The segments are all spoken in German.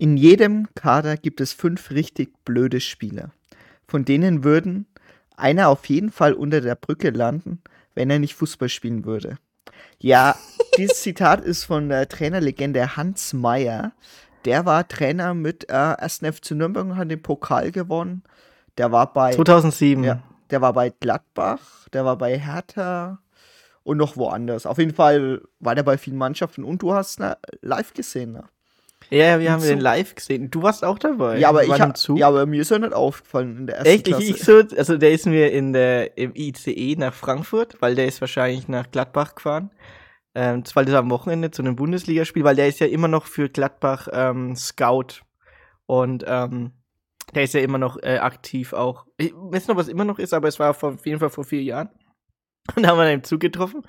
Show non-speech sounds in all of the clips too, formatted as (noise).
In jedem Kader gibt es fünf richtig blöde Spieler. Von denen würden einer auf jeden Fall unter der Brücke landen, wenn er nicht Fußball spielen würde. Ja, (laughs) dieses Zitat ist von der Trainerlegende Hans Meyer. Der war Trainer mit äh, 1. FC Nürnberg und hat den Pokal gewonnen. Der war bei 2007. Ja, der war bei Gladbach, der war bei Hertha und noch woanders. Auf jeden Fall war der bei vielen Mannschaften und du hast ihn live gesehen. Ne? Ja, wir haben den live gesehen. Du warst auch dabei. Ja, aber ich hab, ja, aber mir ist er nicht aufgefallen in der ersten Echt? Klasse. Ich, ich so, also der ist mir in der im ICE nach Frankfurt, weil der ist wahrscheinlich nach Gladbach gefahren. Ähm, weil das am Wochenende zu einem Bundesligaspiel, weil der ist ja immer noch für Gladbach ähm, Scout und ähm, der ist ja immer noch äh, aktiv auch. Ich weiß nicht, ob es immer noch ist, aber es war vor, auf jeden Fall vor vier Jahren. (laughs) Und da haben wir dann im Zug getroffen,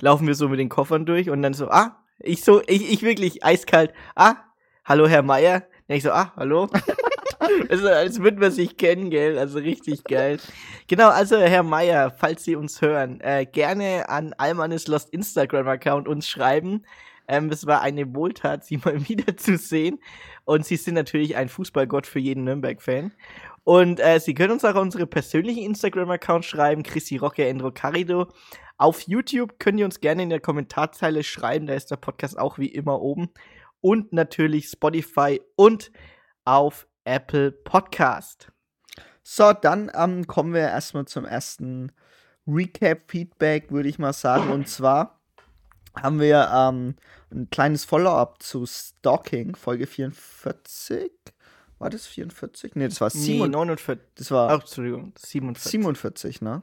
laufen wir so mit den Koffern durch und dann so, ah, ich so, ich, ich wirklich eiskalt, ah, hallo Herr Meier. Und ich so, ah, hallo. (laughs) also, als würden wir sich kennen, gell? Also richtig geil. Genau, also Herr Meier, falls Sie uns hören, äh, gerne an Almanis Lost Instagram-Account uns schreiben. Ähm, es war eine Wohltat, Sie (laughs) mal wiederzusehen. Und Sie sind natürlich ein Fußballgott für jeden Nürnberg-Fan. Und äh, Sie können uns auch unsere persönlichen Instagram-Account schreiben, Chrissy Rocke, Endro Carido. Auf YouTube könnt ihr uns gerne in der Kommentarzeile schreiben, da ist der Podcast auch wie immer oben. Und natürlich Spotify und auf Apple Podcast. So, dann ähm, kommen wir erstmal zum ersten Recap-Feedback, würde ich mal sagen. Und zwar haben wir ähm, ein kleines Follow-up zu Stalking, Folge 44. War das 44? Nee, das war 7, nee, 49. Das war. Ach, Entschuldigung, 47. 47, ne?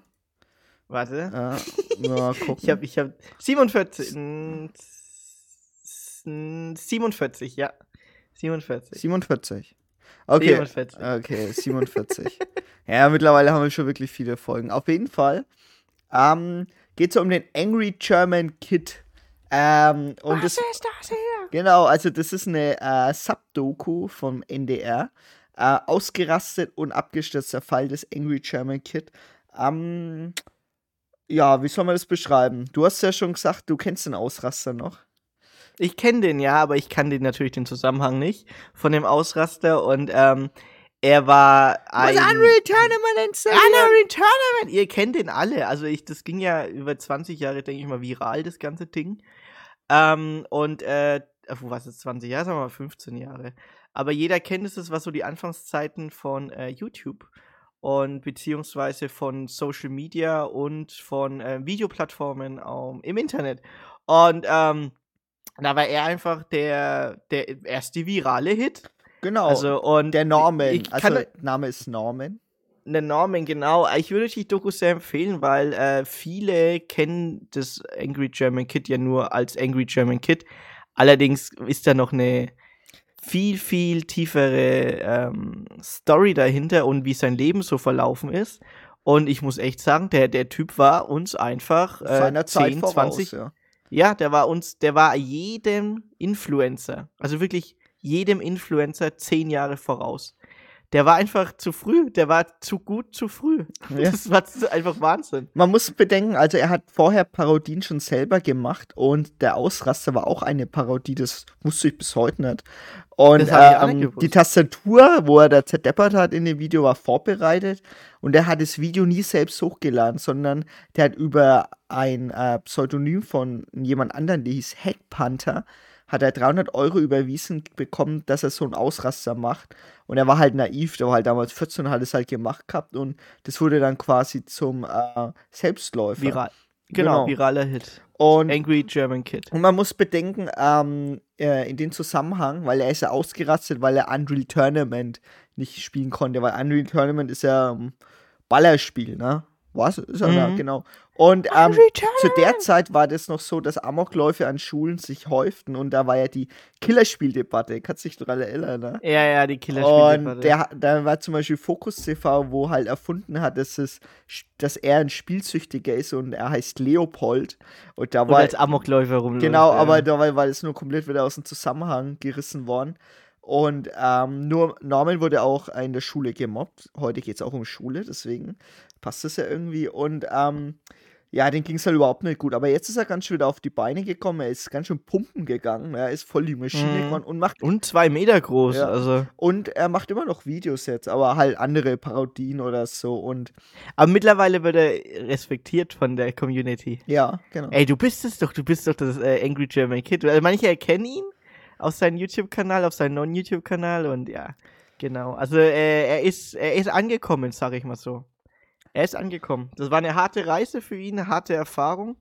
Warte. Äh, mal (laughs) gucken. ich habe ich hab 47. 47, ja. 47. 47. Okay. 47. Okay, 47. (laughs) ja, mittlerweile haben wir schon wirklich viele Folgen. Auf jeden Fall ähm, geht es um den Angry German Kid. Ähm, und Was das, ist das hier? Genau, also das ist eine äh, Subdoku vom NDR. Äh, ausgerastet und abgestürzter Fall des Angry German Kid. Ähm, ja, wie soll man das beschreiben? Du hast ja schon gesagt, du kennst den Ausraster noch. Ich kenne den ja, aber ich kann den natürlich den Zusammenhang nicht von dem Ausraster und ähm, er war ein Was Unreal Tournament. Unreal Tournament. Ihr kennt den alle. Also ich, das ging ja über 20 Jahre, denke ich mal, viral das ganze Ding. Ähm, und äh, wo war es jetzt 20 Jahre? Sagen wir mal 15 Jahre. Aber jeder kennt es, das war so die Anfangszeiten von äh, YouTube und beziehungsweise von Social Media und von äh, Videoplattformen ähm, im Internet. Und ähm, da war er einfach der, der erste virale Hit. Genau. Also, und der Norman. Ich, ich also, kann, Name ist Norman. Der Norman, genau. Ich würde die Doku sehr empfehlen, weil äh, viele kennen das Angry German Kid ja nur als Angry German Kid. Allerdings ist da noch eine viel, viel tiefere ähm, Story dahinter und wie sein Leben so verlaufen ist. Und ich muss echt sagen, der, der Typ war uns einfach äh, Seiner 10, Zeit 20. ja. Ja, der war uns, der war jedem Influencer, also wirklich jedem Influencer zehn Jahre voraus. Der war einfach zu früh, der war zu gut zu früh. Ja. Das war einfach Wahnsinn. Man muss bedenken, also er hat vorher Parodien schon selber gemacht und der Ausraster war auch eine Parodie, das wusste ich bis heute nicht. Und ähm, die Tastatur, wo er da zerdeppert hat in dem Video, war vorbereitet und er hat das Video nie selbst hochgeladen, sondern der hat über ein äh, Pseudonym von jemand anderem, der hieß Hackpanther, hat er 300 Euro überwiesen bekommen, dass er so einen Ausraster macht. Und er war halt naiv, der war halt damals 14 und hat es halt gemacht gehabt und das wurde dann quasi zum äh, Selbstläufer. Viral. Genau, Genau. viraler Hit. Und Angry German Kid. und man muss bedenken, ähm, äh, in dem Zusammenhang, weil er ist ja ausgerastet, weil er Unreal Tournament nicht spielen konnte, weil Unreal Tournament ist ja ein Ballerspiel, ne? Ist er, ja, Mhm. genau. Und ähm, zu der Zeit war das noch so, dass Amokläufe an Schulen sich häuften und da war ja die Killerspieldebatte, kannst du dich daran erinnern, ne? Ja, ja, die killer Und der, da war zum Beispiel Focus TV, wo halt erfunden hat, dass, es, dass er ein Spielsüchtiger ist und er heißt Leopold. Und da war als Amokläufer rumläuft. Genau, ja. aber dabei war das nur komplett wieder aus dem Zusammenhang gerissen worden. Und ähm, nur Norman wurde auch in der Schule gemobbt. Heute geht es auch um Schule, deswegen passt das ja irgendwie. Und ähm, Ja, den ging es halt überhaupt nicht gut. Aber jetzt ist er ganz schön wieder auf die Beine gekommen. Er ist ganz schön pumpen gegangen. Er ist voll die Maschine Mhm. geworden und macht. Und zwei Meter groß, Ja. also. Und er macht immer noch Videos jetzt, aber halt andere Parodien oder so. Und Aber mittlerweile wird er respektiert von der Community. ja, genau. Ey, du bist es doch, du bist doch das äh, Angry German Kid. Also manche erkennen ihn aus seinem YouTube-Kanal, auf seinem Non-YouTube-Kanal und ja, genau. Also äh, er ist, er ist angekommen, sag ich mal so. Er ist angekommen. Das war eine harte Reise für ihn, eine harte Erfahrung,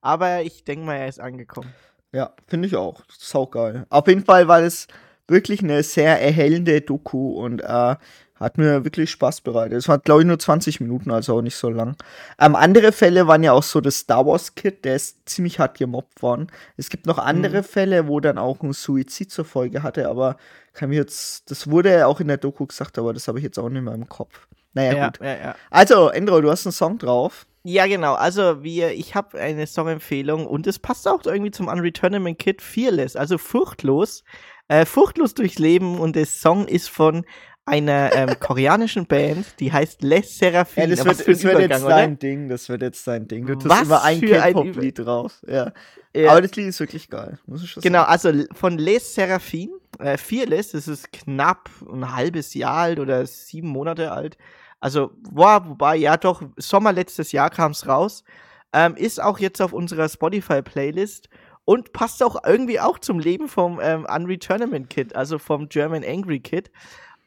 aber ich denke mal, er ist angekommen. Ja, finde ich auch. Saugeil. Auf jeden Fall war das wirklich eine sehr erhellende Doku und äh, hat mir wirklich Spaß bereitet. Es war, glaube ich, nur 20 Minuten, also auch nicht so lang. Ähm, andere Fälle waren ja auch so das Star Wars Kid, der ist ziemlich hart gemobbt worden. Es gibt noch andere Mhm. Fälle, wo dann auch ein Suizid zur Folge hatte, aber kann mir jetzt, das wurde ja auch in der Doku gesagt, aber das habe ich jetzt auch nicht mehr im Kopf. Naja, ja, gut. ja, ja. Also, Endro, du hast einen Song drauf. Ja, genau. Also, wir, ich habe eine Songempfehlung und es passt auch irgendwie zum Unreturnament Kid Fearless, also furchtlos. Äh, furchtlos durchs Leben und der Song ist von einer ähm, koreanischen Band, die heißt Les Seraphim. Ja, das wird, das wird jetzt dein Ding, das wird jetzt dein Ding. Du tust Was immer ein K-Pop-Lied drauf. Ja. Ja. Aber das Lied ist wirklich geil, muss ich schon Genau, sagen. also von Les Seraphim, äh, Fearless, das ist knapp ein halbes Jahr alt oder sieben Monate alt. Also, boah, wobei, ja doch, Sommer letztes Jahr kam es raus. Ähm, ist auch jetzt auf unserer Spotify-Playlist und passt auch irgendwie auch zum Leben vom ähm, Unreturnament Kid, also vom German Angry Kid.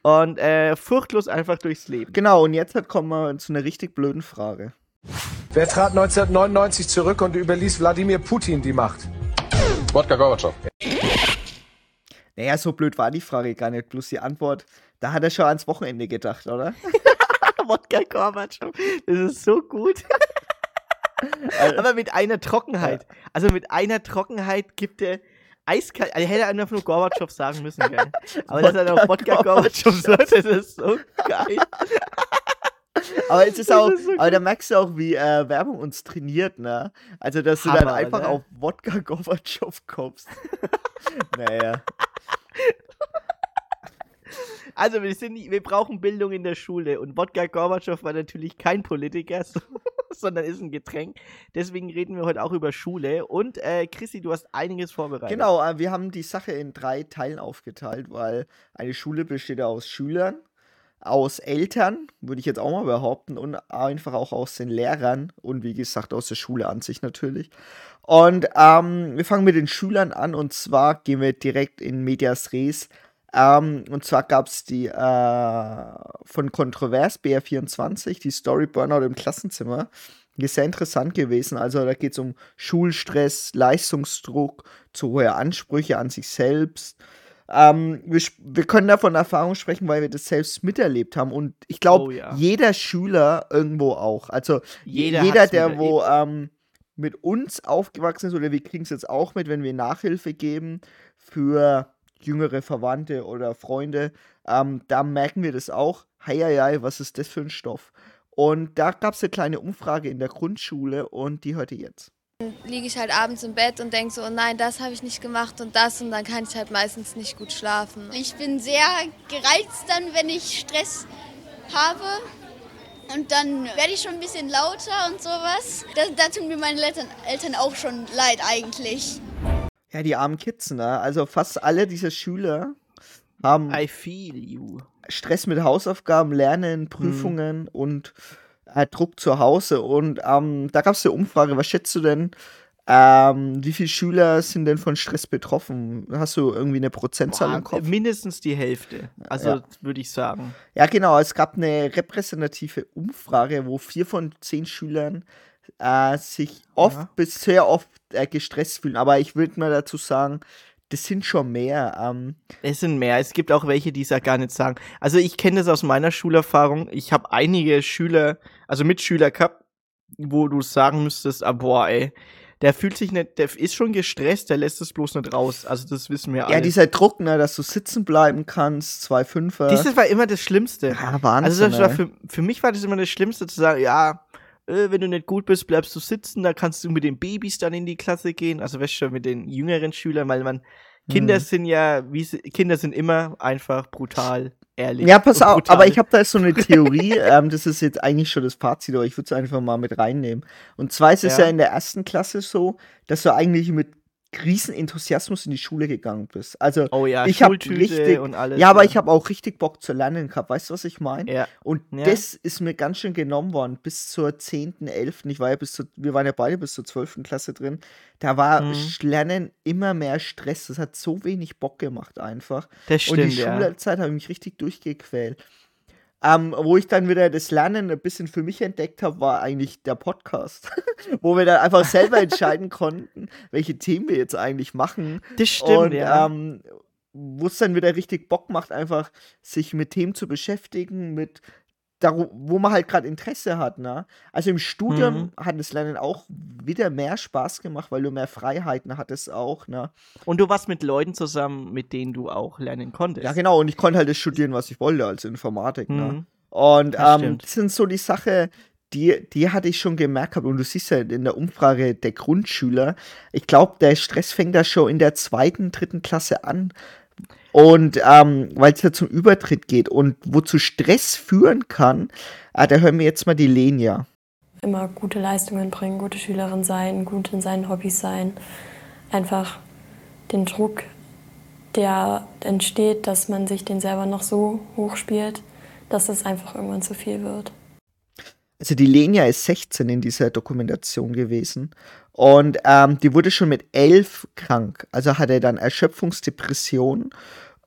Und äh, furchtlos einfach durchs Leben. Genau, und jetzt halt kommen wir zu einer richtig blöden Frage. Wer trat 1999 zurück und überließ Wladimir Putin die Macht? Wodka Gorbatschow. Naja, so blöd war die Frage gar nicht, bloß die Antwort, da hat er schon ans Wochenende gedacht, oder? (laughs) Wodka Gorbatschow, das ist so gut. (laughs) Aber mit einer Trockenheit. Also mit einer Trockenheit gibt er eiskalt. Also hätte er einfach nur Gorbatschow sagen müssen, gell? (laughs) Aber dass er noch Wodka Gorbatschow sagt, das ist so geil. (laughs) Aber es ist Das auch, ist so aber da merkst du auch, wie äh, Werbung uns trainiert, ne? Also, dass du dann Hammer, einfach ne? auf Wodka Gorbatschow kommst. (laughs) naja. Also wir, sind, wir brauchen Bildung in der Schule. Und Wodka Gorbatschow war natürlich kein Politiker, so, (laughs) sondern ist ein Getränk. Deswegen reden wir heute auch über Schule. Und äh, Chrissy, du hast einiges vorbereitet. Genau, äh, wir haben die Sache in drei Teilen aufgeteilt, weil eine Schule besteht aus Schülern, aus Eltern, würde ich jetzt auch mal behaupten, und einfach auch aus den Lehrern und wie gesagt aus der Schule an sich natürlich. Und ähm, wir fangen mit den Schülern an und zwar gehen wir direkt in Medias Res. Ähm, und zwar gab es die äh, von Kontrovers BR24, die Story Burnout im Klassenzimmer. Die ist sehr interessant gewesen. Also da geht es um Schulstress, Leistungsdruck, zu hohe Ansprüche an sich selbst. Ähm, wir, wir können da von Erfahrung sprechen, weil wir das selbst miterlebt haben. Und ich glaube, Oh ja. jeder Schüler irgendwo auch. Also Jeder jeder, der wo ähm, mit uns aufgewachsen ist, oder wir kriegen es jetzt auch mit, wenn wir Nachhilfe geben für jüngere Verwandte oder Freunde, ähm, da merken wir das auch. Heieiei, was ist das für ein Stoff? Und da gab es eine kleine Umfrage in der Grundschule und die hörte jetzt. liege ich halt abends im Bett und denke so, oh nein, das habe ich nicht gemacht und das und dann kann ich halt meistens nicht gut schlafen. Ich bin sehr gereizt dann, wenn ich Stress habe. Und dann werde ich schon ein bisschen lauter und sowas. Da, da tun mir meine Eltern, Eltern auch schon leid eigentlich. Ja, die armen Kids, ne? Also fast alle dieser Schüler haben. Stress mit Hausaufgaben, Lernen, Prüfungen und äh, Druck zu Hause. Und ähm, da gab es eine Umfrage, was schätzt du denn? Ähm, wie viele Schüler sind denn von Stress betroffen? Hast du irgendwie eine Prozentzahl Boah, im Kopf? mindestens die Hälfte. Also Ja. würde ich sagen. Ja, genau. Es gab eine repräsentative Umfrage, wo vier von zehn Schülern äh, sich oft Ja. bis sehr oft äh, gestresst fühlen. Aber ich würde mal dazu sagen, das sind schon mehr. Ähm, Es sind mehr. Es gibt auch welche, die es ja gar nicht sagen. Also ich kenne das aus meiner Schulerfahrung. Ich habe einige Schüler, also Mitschüler gehabt, wo du sagen müsstest, ah boah, ey, der fühlt sich nicht, der ist schon gestresst, der lässt es bloß nicht raus. Also das wissen wir alle. ja, dieser Druck, ne, dass du sitzen bleiben kannst, zwei Fünfer. Dieses war immer das Schlimmste. ja, Wahnsinn. Also das war für, für mich war das immer das Schlimmste zu sagen, ja, äh, wenn du nicht gut bist, bleibst du sitzen, da kannst du mit den Babys dann in die Klasse gehen, also weißt du schon, mit den jüngeren Schülern, weil man, Kinder Mhm. sind ja, wie sie, Kinder sind immer einfach brutal. Ehrlich. Ja, pass auf, aber ich habe da so eine Theorie, (laughs) ähm, das ist jetzt eigentlich schon das Fazit, aber ich würde es einfach mal mit reinnehmen. Und zwar ist es Ja. ja in der ersten Klasse so, dass du eigentlich mit riesen Enthusiasmus in die Schule gegangen bist. Also Oh ja, ich habe richtig, und alles. ja, aber ich habe auch richtig Bock zu lernen gehabt. Weißt du, was ich meine? Ja. Und Ja. das ist mir ganz schön genommen worden bis zur 10., 11. Ich war ja bis zur, wir waren ja beide bis zur 12. Klasse drin. Da war Mhm. Lernen immer mehr Stress. Das hat so wenig Bock gemacht einfach. Das Und die stimmt, ja. Schulzeit habe ich mich richtig durchgequält. Ähm, wo ich dann wieder das Lernen ein bisschen für mich entdeckt habe, war eigentlich der Podcast. (laughs) wo wir dann einfach selber entscheiden konnten, welche Themen wir jetzt eigentlich machen. Das stimmt, Und ja. ähm, wo es dann wieder richtig Bock macht, einfach sich mit Themen zu beschäftigen, mit daru- wo man halt gerade Interesse hat, ne? Also im Studium Mhm. hat das Lernen auch wieder mehr Spaß gemacht, weil du mehr Freiheiten hattest auch, ne? Und du warst mit Leuten zusammen, mit denen du auch lernen konntest. Ja, genau, und ich konnte halt das studieren, was ich wollte, als Informatik, ne? Mhm. Und Das ähm, das sind so die Sache, die, die hatte ich schon gemerkt. Und du siehst ja in der Umfrage der Grundschüler, ich glaube, der Stress fängt da schon in der zweiten, dritten Klasse an. Und ähm, weil es ja zum Übertritt geht und wozu Stress führen kann, äh, da hören wir jetzt mal die Lenia. immer gute Leistungen bringen, gute Schülerin sein, gut in seinen Hobbys sein. Einfach den Druck, der entsteht, dass man sich den selber noch so hochspielt, dass es einfach irgendwann zu viel wird. Also die Lenia ist 16 in dieser Dokumentation gewesen. Und ähm, die wurde schon mit elf krank. Also hatte dann Erschöpfungsdepression.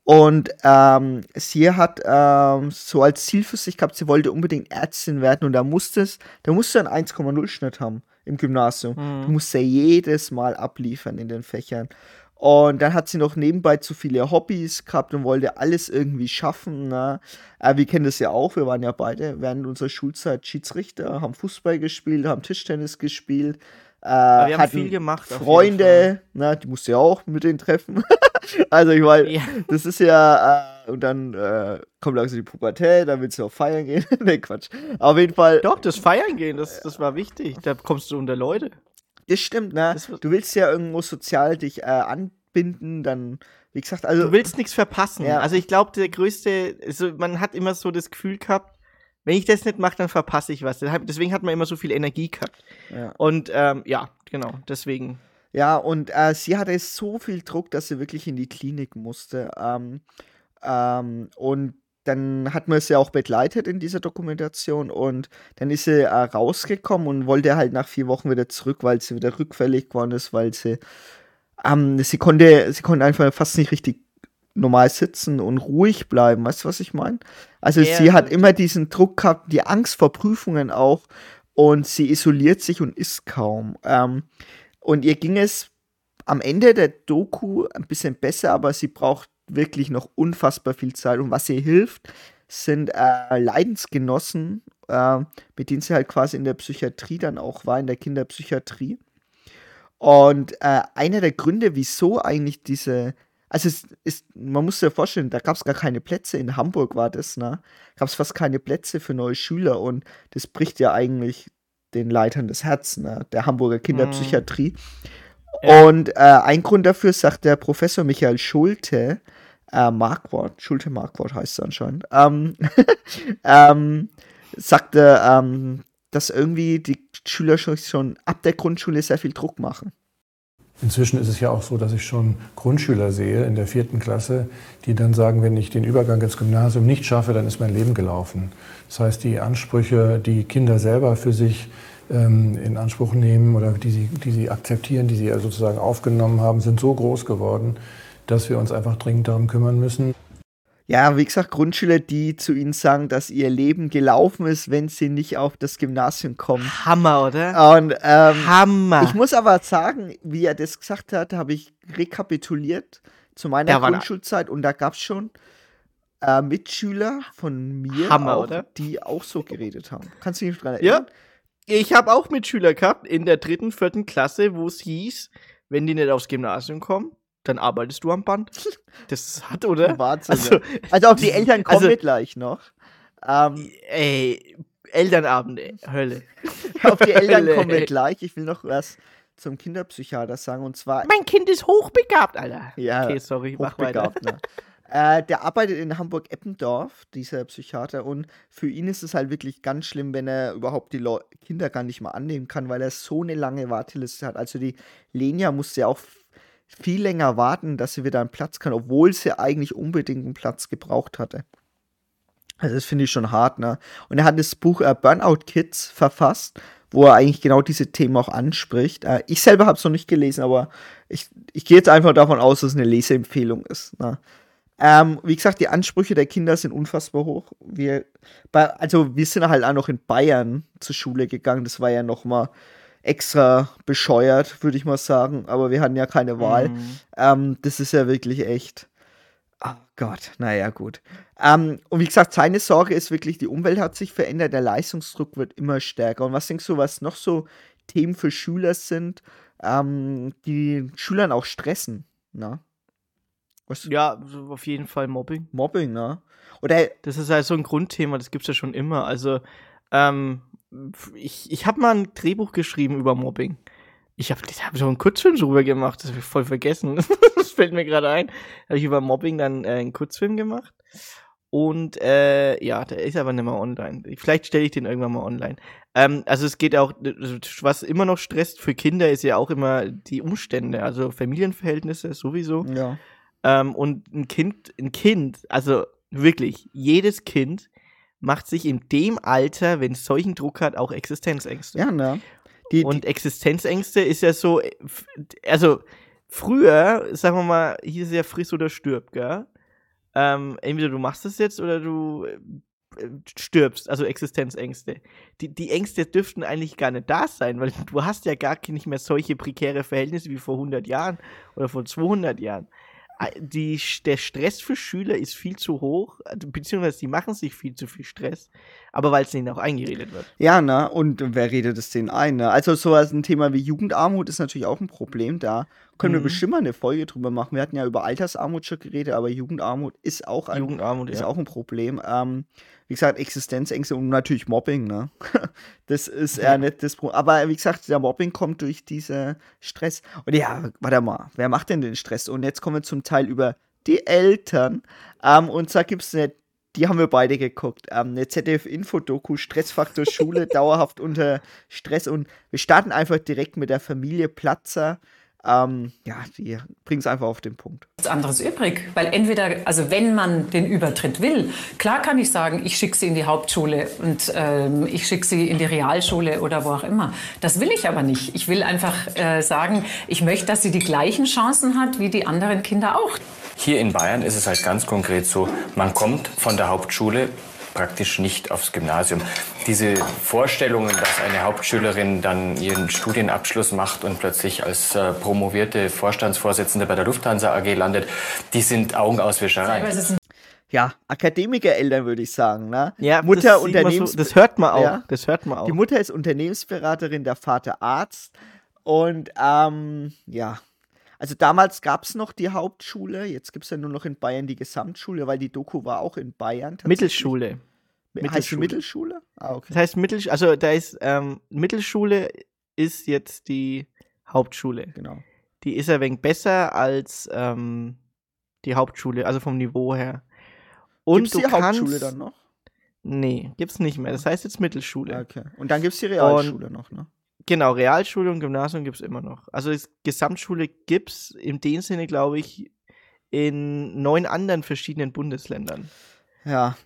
Und ähm, sie hat ähm, so als Ziel für sich gehabt, sie wollte unbedingt Ärztin werden. Und da musste es, da musste ein 1,0 Schnitt haben im Gymnasium. Du musst ja jedes Mal abliefern in den Fächern. Und dann hat sie noch nebenbei zu viele Hobbys gehabt und wollte alles irgendwie schaffen. Ne? Äh, wir kennen das ja auch, wir waren ja beide während unserer Schulzeit Schiedsrichter, haben Fußball gespielt, haben Tischtennis gespielt. Äh, wir haben viel gemacht, Freunde, ne, die musste ja auch mit denen treffen. (laughs) also ich meine, Ja. das ist ja, äh, und dann äh, kommt langsam die Pubertät, dann willst du auch feiern gehen. (laughs) ne, Quatsch. Auf jeden Fall, Doch, das Feiern gehen, das, das war wichtig. Da kommst du unter Leute. das stimmt, ne? Das du willst ja irgendwo sozial dich äh, anbinden, dann, wie gesagt, also. Du willst nichts verpassen. Ja. Also ich glaube, der größte, also man hat immer so das Gefühl gehabt, wenn ich das nicht mache, dann verpasse ich was. Deswegen hat man immer so viel Energie gehabt. Ja. Und ähm, ja, genau, deswegen. Ja, und äh, sie hatte so viel Druck, dass sie wirklich in die Klinik musste. Ähm, ähm, und dann hat man sie auch begleitet in dieser Dokumentation und dann ist sie äh, rausgekommen und wollte halt nach vier Wochen wieder zurück, weil sie wieder rückfällig geworden ist, weil sie, ähm, sie konnte, sie konnte einfach fast nicht richtig normal sitzen und ruhig bleiben. Weißt du, was ich meine? Also Ja, sie hat immer diesen Druck gehabt, die Angst vor Prüfungen auch und sie isoliert sich und isst kaum. Ähm, und ihr ging es am Ende der Doku ein bisschen besser, aber sie braucht wirklich noch unfassbar viel Zeit. Und was ihr hilft, sind äh, Leidensgenossen, äh, mit denen sie halt quasi in der Psychiatrie dann auch war, in der Kinderpsychiatrie. Und äh, einer der Gründe, wieso eigentlich diese, also es ist, man muss sich ja vorstellen, da gab es gar keine Plätze, in Hamburg war das, ne? Gab es fast keine Plätze für neue Schüler und das bricht ja eigentlich den Leitern das Herz, ne? Der Hamburger Kinderpsychiatrie. Und äh, ein Grund dafür sagt der Professor Michael Schulte, äh, Markwort, Schulte Markwort heißt es anscheinend, ähm, (laughs) ähm, sagte, ähm, dass irgendwie die Schüler schon, schon ab der Grundschule sehr viel Druck machen. Inzwischen ist es ja auch so, dass ich schon Grundschüler sehe in der vierten Klasse, die dann sagen, wenn ich den Übergang ins Gymnasium nicht schaffe, dann ist mein Leben gelaufen. Das heißt, die Ansprüche, die Kinder selber für sich ähm, in Anspruch nehmen oder die sie, die sie akzeptieren, die sie sozusagen aufgenommen haben, sind so groß geworden, dass wir uns einfach dringend darum kümmern müssen. Ja, wie gesagt, Grundschüler, die zu ihnen sagen, dass ihr Leben gelaufen ist, wenn sie nicht auf das Gymnasium kommen. Hammer, oder? Und ähm, Hammer. ich muss aber sagen, wie er das gesagt hat, habe ich rekapituliert zu meiner Ja, Grundschulzeit und da gab es schon äh, Mitschüler von mir, Hammer, auch, oder? die auch so geredet haben. Kannst du dich dran Ja. erinnern? Ich habe auch Mitschüler gehabt in der dritten, vierten Klasse, wo es hieß, wenn die nicht aufs Gymnasium kommen, dann arbeitest du am Band. Das hat, oder? (laughs) Wahnsinn. Also, also auch die (laughs) Eltern kommen also- mit gleich noch. Ähm, ey, Elternabend, ey, Hölle. (laughs) auf die Eltern Hölle, kommen wir gleich. Ich will noch was zum Kinderpsychiater sagen und zwar Mein Kind ist hochbegabt, Alter. Ja, okay, sorry, mach weiter. Ne? Äh, der arbeitet in Hamburg-Eppendorf, dieser Psychiater, und für ihn ist es halt wirklich ganz schlimm, wenn er überhaupt die Leu Kinder gar nicht mal annehmen kann, weil er so eine lange Warteliste hat. Also die Lenia musste ja auch viel länger warten, dass sie wieder einen Platz kann, obwohl sie eigentlich unbedingt einen Platz gebraucht hatte. Also das finde ich schon hart, ne? Und er hat das Buch äh, Burnout Kids verfasst, wo er eigentlich genau diese Themen auch anspricht. Äh, ich selber habe es noch nicht gelesen, aber ich, ich gehe jetzt einfach davon aus, dass es eine Leseempfehlung ist. Ne? Ähm, wie gesagt, die Ansprüche der Kinder sind unfassbar hoch. Wir, also wir sind halt auch noch in Bayern zur Schule gegangen. Das war ja noch mal extra bescheuert, würde ich mal sagen. Aber wir hatten ja keine Wahl. Mhm. Ähm, das ist ja wirklich echt. Oh Gott, naja, gut. Ähm, und wie gesagt, seine Sorge ist wirklich, die Umwelt hat sich verändert, der Leistungsdruck wird immer stärker. Und was denkst du, was noch so Themen für Schüler sind, ähm, die Schülern auch stressen? Na? Was? Ja, auf jeden Fall Mobbing. Mobbing, ne? Oder Das ist halt so ein Grundthema, das gibt's ja schon immer. Also, ähm, ich, ich habe mal ein Drehbuch geschrieben über Mobbing. Ich habe hab so einen Kurzfilm drüber gemacht, das habe ich voll vergessen. (laughs) das fällt mir gerade ein. Habe ich über Mobbing dann äh, einen Kurzfilm gemacht. Und äh, ja, der ist aber nicht mehr online. Vielleicht stelle ich den irgendwann mal online. Ähm, also es geht auch, was immer noch stresst für Kinder, ist ja auch immer die Umstände, also Familienverhältnisse sowieso. ja. Ähm, und ein Kind, ein Kind, also wirklich, jedes Kind macht sich in dem Alter, wenn es solchen Druck hat, auch Existenzängste. Ja, ne? Die, Und Existenzängste ist ja so, äh, also früher, sagen wir mal, hieß es ja friss oder stirb, gell? Ähm, entweder du machst es jetzt oder du äh, äh, stirbst, also Existenzängste. Die, die Ängste dürften eigentlich gar nicht da sein, weil du hast ja gar nicht mehr solche prekäre Verhältnisse wie vor 100 Jahren oder vor 200 Jahren. Äh, Die, der Stress für Schüler ist viel zu hoch, äh, beziehungsweise die machen sich viel zu viel Stress, aber weil es ihnen auch eingeredet wird. Ja, ne? Und wer redet es denen ein? Ne? Also sowas ein Thema wie Jugendarmut ist natürlich auch ein Problem. Da können wir Mhm. bestimmt mal eine Folge drüber machen. Wir hatten ja über Altersarmut schon geredet, aber Jugendarmut ist auch ein, Jugendarmut, ist ja. auch ein Problem. Ähm, wie gesagt, Existenzängste und natürlich Mobbing, ne? (laughs) Das ist eher nicht das Problem. Aber wie gesagt, der Mobbing kommt durch diesen Stress. Und ja, warte mal, wer macht denn den Stress? Und jetzt kommen wir zum Teil über die Eltern. Ähm, und zwar gibt es eine, die haben wir beide geguckt, ähm, eine ZDF-Info-Doku, Stressfaktor Schule, (laughs) dauerhaft unter Stress. Und wir starten einfach direkt mit der Familie Platzer. Ähm, ja, die bringen es einfach auf den Punkt. nichts anderes übrig. Weil entweder, also wenn man den Übertritt will, klar kann ich sagen, ich schicke sie in die Hauptschule und ähm, ich schicke sie in die Realschule oder wo auch immer. Das will ich aber nicht. Ich will einfach äh, sagen, ich möchte, dass sie die gleichen Chancen hat wie die anderen Kinder auch. Hier in Bayern ist es halt ganz konkret so, man kommt von der Hauptschule praktisch nicht aufs Gymnasium. Diese Vorstellungen, dass eine Hauptschülerin dann ihren Studienabschluss macht und plötzlich als äh, promovierte Vorstandsvorsitzende bei der Lufthansa AG landet, die sind Augenauswischerei. Ja, Akademiker-Eltern würde ich sagen, ne? Ja, Mutter das, Unternehmens so, das hört man auch. Ja. Das hört man auch. Die Mutter ist Unternehmensberaterin, der Vater Arzt. Und ähm, ja, also damals gab es noch die Hauptschule, jetzt gibt es ja nur noch in Bayern die Gesamtschule, weil die Doku war auch in Bayern. tatsächlich. Mittelschule. Heißt die Mittelschule. Mittelschule? Ah, okay. Das heißt Mittel, also da ist ähm, Mittelschule ist jetzt die Hauptschule. Genau. Die ist ein wenig besser als ähm, die Hauptschule, also vom Niveau her. Und Gibt es du die kannst, Hauptschule dann noch? Nee, gibt's nicht mehr. Das heißt jetzt Mittelschule. Okay. Und dann gibt es die Realschule noch, ne? Genau, Realschule und Gymnasium gibt's immer noch. Also das Gesamtschule gibt's in dem Sinne, glaube ich, in neun anderen verschiedenen Bundesländern. Ja.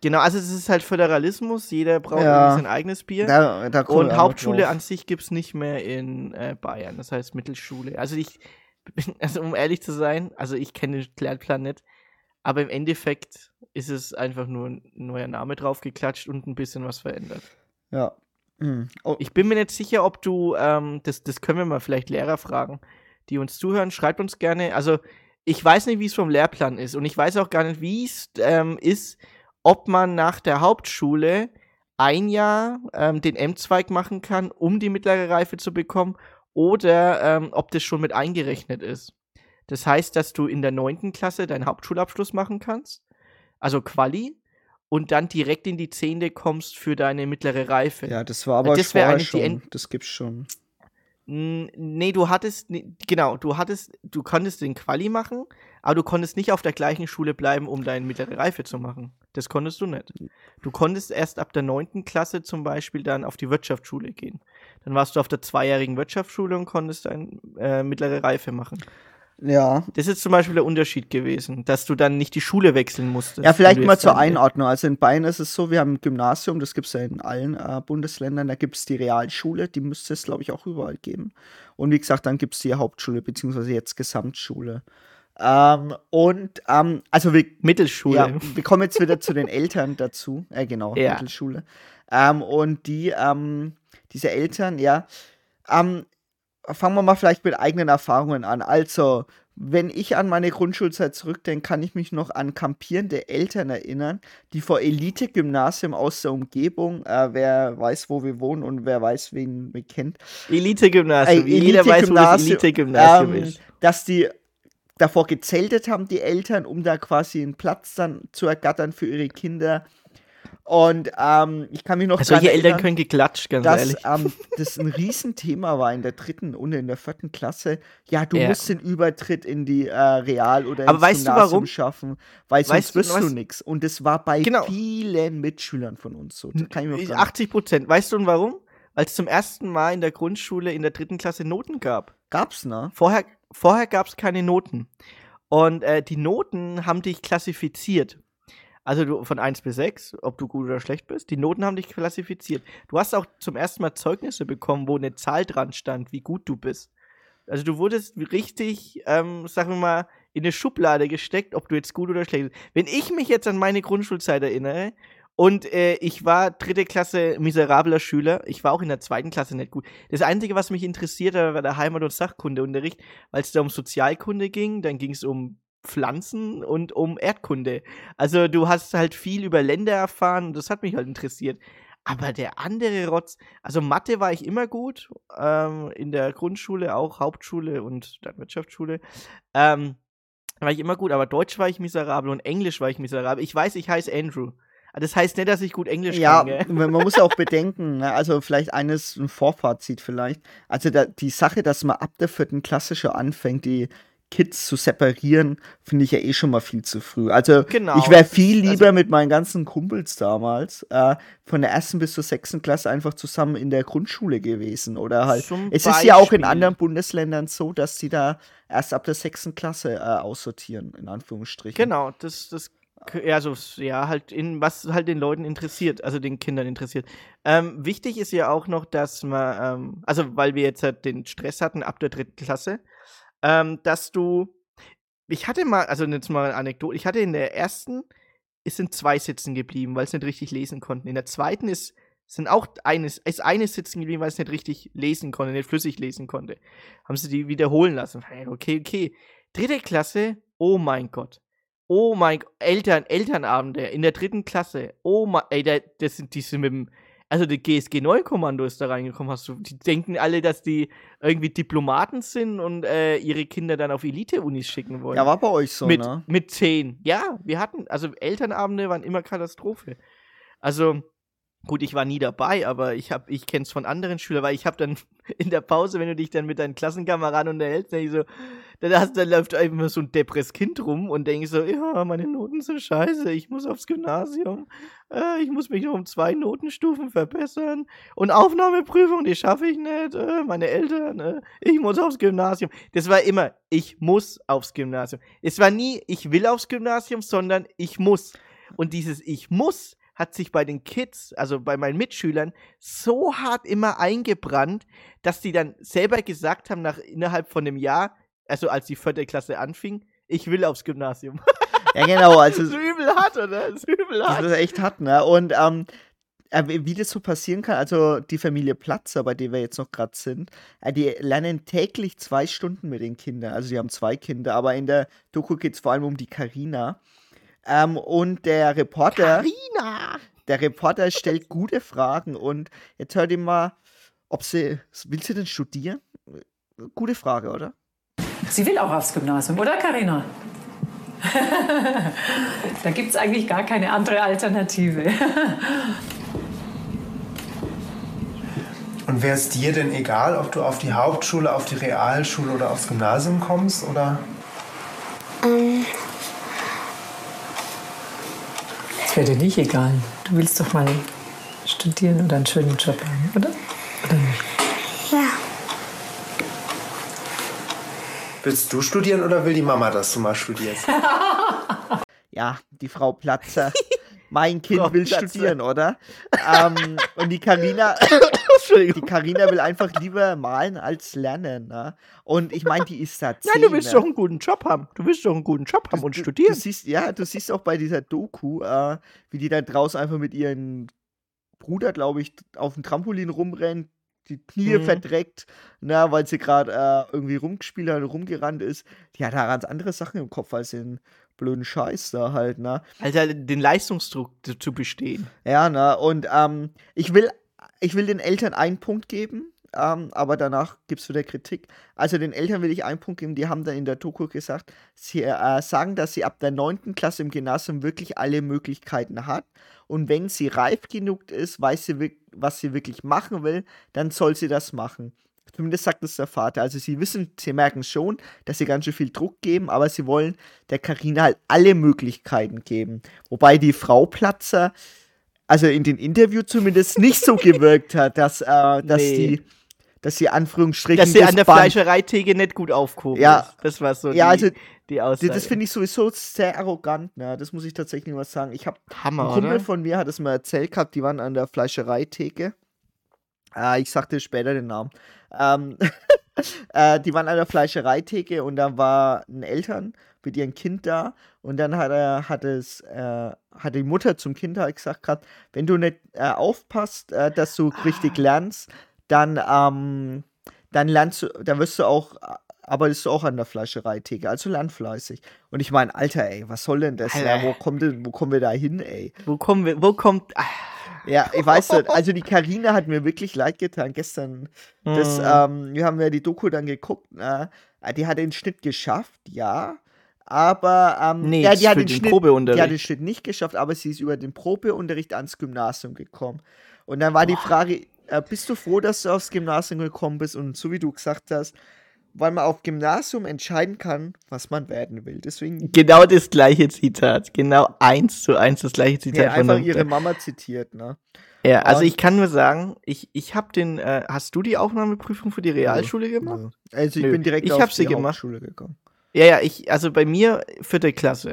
Genau, also es ist halt Föderalismus, jeder braucht Ja. sein eigenes Bier. Da, da Und Hauptschule drauf. an sich gibt es nicht mehr in äh, Bayern, das heißt Mittelschule. Also ich, (laughs) also um ehrlich zu sein, also ich kenne den Lehrplan nicht, aber im Endeffekt ist es einfach nur ein neuer Name draufgeklatscht und ein bisschen was verändert. Ja. Hm. Oh, Ich bin mir nicht sicher, ob du, ähm, das, das können wir mal vielleicht Lehrer fragen, die uns zuhören, schreibt uns gerne. Also ich weiß nicht, wie es vom Lehrplan ist und ich weiß auch gar nicht, wie es ähm, ist, ob man nach der Hauptschule ein Jahr ähm, den M-Zweig machen kann, um die mittlere Reife zu bekommen, oder ähm, ob das schon mit eingerechnet ist. Das heißt, dass du in der neunten Klasse deinen Hauptschulabschluss machen kannst, also Quali, und dann direkt in die zehnte kommst für deine mittlere Reife. ja, das war aber das eigentlich die schon. End- Das gibt's schon. Nee, du hattest, genau, du hattest, du konntest den Quali machen, aber du konntest nicht auf der gleichen Schule bleiben, um deine mittlere Reife zu machen. Das konntest du nicht. Du konntest erst ab der neunten Klasse zum Beispiel dann auf die Wirtschaftsschule gehen. Dann warst du auf der zweijährigen Wirtschaftsschule und konntest deine äh, mittlere Reife machen. Ja. Das ist zum Beispiel der Unterschied gewesen, dass du dann nicht die Schule wechseln musstest. Ja, vielleicht mal zur Einordnung. Also in Bayern ist es so, wir haben ein Gymnasium, das gibt es ja in allen äh, Bundesländern. Da gibt es die Realschule, die müsste es, glaube ich, auch überall geben. Und wie gesagt, dann gibt es die Hauptschule, beziehungsweise jetzt Gesamtschule. Ähm, und ähm, also wir, Mittelschule. Ja, wir kommen jetzt wieder zu den Eltern dazu. Äh, genau, Ja. Mittelschule. Ähm, und die, ähm, diese Eltern, ja, ähm, fangen wir mal vielleicht mit eigenen Erfahrungen an. Also, wenn ich an meine Grundschulzeit zurückdenke, kann ich mich noch an kampierende Eltern erinnern, die vor Elite-Gymnasium aus der Umgebung, äh, wer weiß, wo wir wohnen und wer weiß, wen wir kennt, Elite-Gymnasium. Ey, Jeder weiß, wo das Elite-Gymnasium, Elite-Gymnasium ähm, ist. dass die davor gezeltet haben, die Eltern, um da quasi einen Platz dann zu ergattern für ihre Kinder. Und ähm, ich kann mich noch Also solche Eltern erinnern, können geklatscht, ganz dass ehrlich. ähm, das ein Riesenthema war in der dritten und in der vierten Klasse. Ja, du Ja. musst den Übertritt in die äh, Real- oder Aber ins weißt du Gymnasium warum? schaffen, weil sonst Weißt du, wirst du nichts. Und das war bei Genau. vielen Mitschülern von uns so. Kann ich mir noch dran- 80 Prozent. Weißt du warum? Weil es zum ersten Mal in der Grundschule in der dritten Klasse Noten gab. Gab's, ne? Vorher, vorher gab es keine Noten. Und äh, die Noten haben dich klassifiziert. Also du, von 1 bis 6, ob du gut oder schlecht bist. Die Noten haben dich klassifiziert. Du hast auch zum ersten Mal Zeugnisse bekommen, wo eine Zahl dran stand, wie gut du bist. Also du wurdest richtig, ähm, sagen wir mal, in eine Schublade gesteckt, ob du jetzt gut oder schlecht bist. Wenn ich mich jetzt an meine Grundschulzeit erinnere und äh, ich war dritte Klasse miserabler Schüler, ich war auch in der zweiten Klasse nicht gut. Das Einzige, was mich interessiert hat, war der Heimat- und Sachkundeunterricht, weil es da um Sozialkunde ging, dann ging es um Pflanzen und um Erdkunde. Also du hast halt viel über Länder erfahren und das hat mich halt interessiert. Aber der andere Rotz, also Mathe war ich immer gut, ähm, in der Grundschule, auch Hauptschule und dann Wirtschaftsschule. Ähm, war ich immer gut, aber Deutsch war ich miserabel und Englisch war ich miserabel. Ich weiß, ich heiße Andrew. Aber Das heißt nicht, dass ich gut Englisch Ja, kann, man man muss ja auch (laughs) bedenken, ne? also vielleicht eines, ein Vorfazit vielleicht. Also da, die Sache, dass man ab der vierten Klasse schon anfängt, die Kids zu separieren, finde ich ja eh schon mal viel zu früh. Also Genau, ich wäre viel also- lieber mit meinen ganzen Kumpels damals äh, von der ersten bis zur sechsten Klasse einfach zusammen in der Grundschule gewesen. Oder halt. Es ist ja auch in Beispiel. anderen Bundesländern so, dass sie da erst ab der sechsten Klasse äh, aussortieren, in Anführungsstrichen. Genau, das, das, ja, so, ja, halt in, was halt den Leuten interessiert, also den Kindern interessiert. Ähm, wichtig ist ja auch noch, dass man, ähm, also weil wir jetzt halt den Stress hatten ab der dritten Klasse, ähm, dass du, ich hatte mal, also jetzt mal eine Anekdote, ich hatte in der ersten, es sind zwei sitzen geblieben, weil es nicht richtig lesen konnten. In der zweiten ist, sind auch eines, ist eines sitzen geblieben, weil es nicht richtig lesen konnte, nicht flüssig lesen konnte. Haben sie die wiederholen lassen. Okay, okay. Dritte Klasse, oh mein Gott. Oh mein Gott, Eltern, Elternabende in der dritten Klasse. Oh mein, ey, da, das sind die sind mit dem, also die GSG 9 Kommando ist da reingekommen, hast du, die denken alle, dass die irgendwie Diplomaten sind und äh, ihre Kinder dann auf Elite-Unis schicken wollen. Ja, war bei euch so, mit, ne? mit zehn. Ja, wir hatten, also Elternabende waren immer Katastrophe. Also, gut, ich war nie dabei, aber ich hab, ich kenn's von anderen Schülern, weil ich habe dann (laughs) in der Pause, wenn du dich dann mit deinen Klassenkameraden unterhältst, denk ich so, dann, hast, dann läuft immer so ein depres Kind rum und denke so, ja, meine Noten sind scheiße, ich muss aufs Gymnasium, äh, ich muss mich noch um zwei Notenstufen verbessern und Aufnahmeprüfung, die schaffe ich nicht, äh, meine Eltern, äh, ich muss aufs Gymnasium. Das war immer, ich muss aufs Gymnasium. Es war nie, ich will aufs Gymnasium, sondern ich muss. Und dieses Ich muss hat sich bei den Kids, also bei meinen Mitschülern, so hart immer eingebrannt, dass die dann selber gesagt haben, nach innerhalb von einem Jahr, also als die vierte Klasse anfing, ich will aufs Gymnasium. (laughs) Ja, genau, also (laughs) das ist übel hart, oder? Das ist übel Das hart. ist echt hart, ne? Und ähm, äh, wie das so passieren kann, also die Familie Platzer, bei der wir jetzt noch gerade sind, äh, die lernen täglich zwei Stunden mit den Kindern. Also die haben zwei Kinder, aber in der Doku geht es vor allem um die Karina. Ähm, und der Reporter, Karina! der Reporter stellt gute Fragen und jetzt hört ihr mal, ob sie, will sie denn studieren? Gute Frage, oder? Sie will auch aufs Gymnasium, oder Karina? (laughs) da gibt es eigentlich gar keine andere Alternative. Und wäre es dir denn egal, ob du auf die Hauptschule, auf die Realschule oder aufs Gymnasium kommst? Oder? Ähm. Es wäre dir nicht egal. Du willst doch mal studieren oder einen schönen Job haben, oder? Oder nicht? Ja. Willst du studieren oder will die Mama, dass du mal studierst? (laughs) Ja, die Frau Platzer. Mein Kind Frau will studieren, oder? ähm, und die Karina, (laughs) die Karina will einfach lieber malen als lernen. Ne? Und ich meine, die ist da. Nein, du willst ne? doch einen guten Job haben. Du willst doch einen guten Job haben und Du studieren. siehst, ja, du siehst auch bei dieser Doku, äh, wie die da draußen einfach mit ihrem Bruder, glaube ich, auf dem Trampolin rumrennt, die Knie Mhm. verdreckt, na, weil sie gerade äh, irgendwie rumgespielt hat, rumgerannt ist. Die hat da ganz andere Sachen im Kopf als den blöden Scheiß da halt, ne? Alter, den Leistungsdruck zu- zu bestehen. Ja, ne? Und ähm, ich will, ich will den Eltern einen Punkt geben, ähm, aber danach gibt es wieder Kritik. Also den Eltern will ich einen Punkt geben, die haben dann in der Doku gesagt, sie äh, sagen, dass sie ab der 9. Klasse im Gymnasium wirklich alle Möglichkeiten hat. Und wenn sie reif genug ist, weiß sie, was sie wirklich machen will, dann soll sie das machen. Zumindest sagt es der Vater. Also sie wissen, sie merken schon, dass sie ganz schön viel Druck geben, aber sie wollen der Karina halt alle Möglichkeiten geben. Wobei die Frau Platzer, also in den Interview zumindest nicht so gewirkt hat, dass, äh, dass Nee. die, dass sie Anführungsstrichen Dass sie an der Band- Fleischereitheke nicht gut aufgehoben Ja. Das war so Ja, die, also die Das, Aussage. das finde ich sowieso sehr arrogant, ne? Das muss ich tatsächlich mal sagen. Ich habe Hammer, ein Kumpel oder? von mir hat es mal erzählt gehabt, die waren an der Fleischereitheke. Äh, ich sagte später den Namen. Ähm, (laughs) äh, die waren an der Fleischereitheke und da war ein Eltern mit ihrem Kind da und dann hat er hat es äh, hat die Mutter zum Kind halt gesagt gehabt, wenn du nicht äh, aufpasst, äh, dass du richtig lernst, dann ähm, dann lernst du, dann wirst du auch arbeitest du auch an der Fleischereitheke, also lern fleißig. Und ich meine, Alter, ey, was soll denn das? Ja, wo kommt denn, wo kommen wir da hin, ey? Wo kommen wir, wo kommt. Ah, Ja, ich weiß nicht. Also die Karina hat mir wirklich leid getan. Gestern, das, Mhm. ähm, wir haben ja die Doku dann geguckt. Äh, die hat den Schnitt geschafft, ja. Aber ähm, Nee, ja, die hat den, den Schnitt, die hat den Schnitt nicht geschafft, aber sie ist über den Probeunterricht ans Gymnasium gekommen. Und dann war die Frage, äh, bist du froh, dass du aufs Gymnasium gekommen bist? Und so wie du gesagt hast, weil man auf Gymnasium entscheiden kann, was man werden will. Deswegen Genau das gleiche Zitat. Genau eins zu eins das gleiche Zitat ja, von einfach der ihre. Mama zitiert, ne? Ja, also Und- ich kann nur sagen, ich, ich habe den, äh, hast du die Aufnahmeprüfung für die Realschule gemacht? Nö. Also ich Nö. bin direkt Ich auf die. Hauptschule gekommen. Ja, ja, ich, also bei mir vierte Klasse.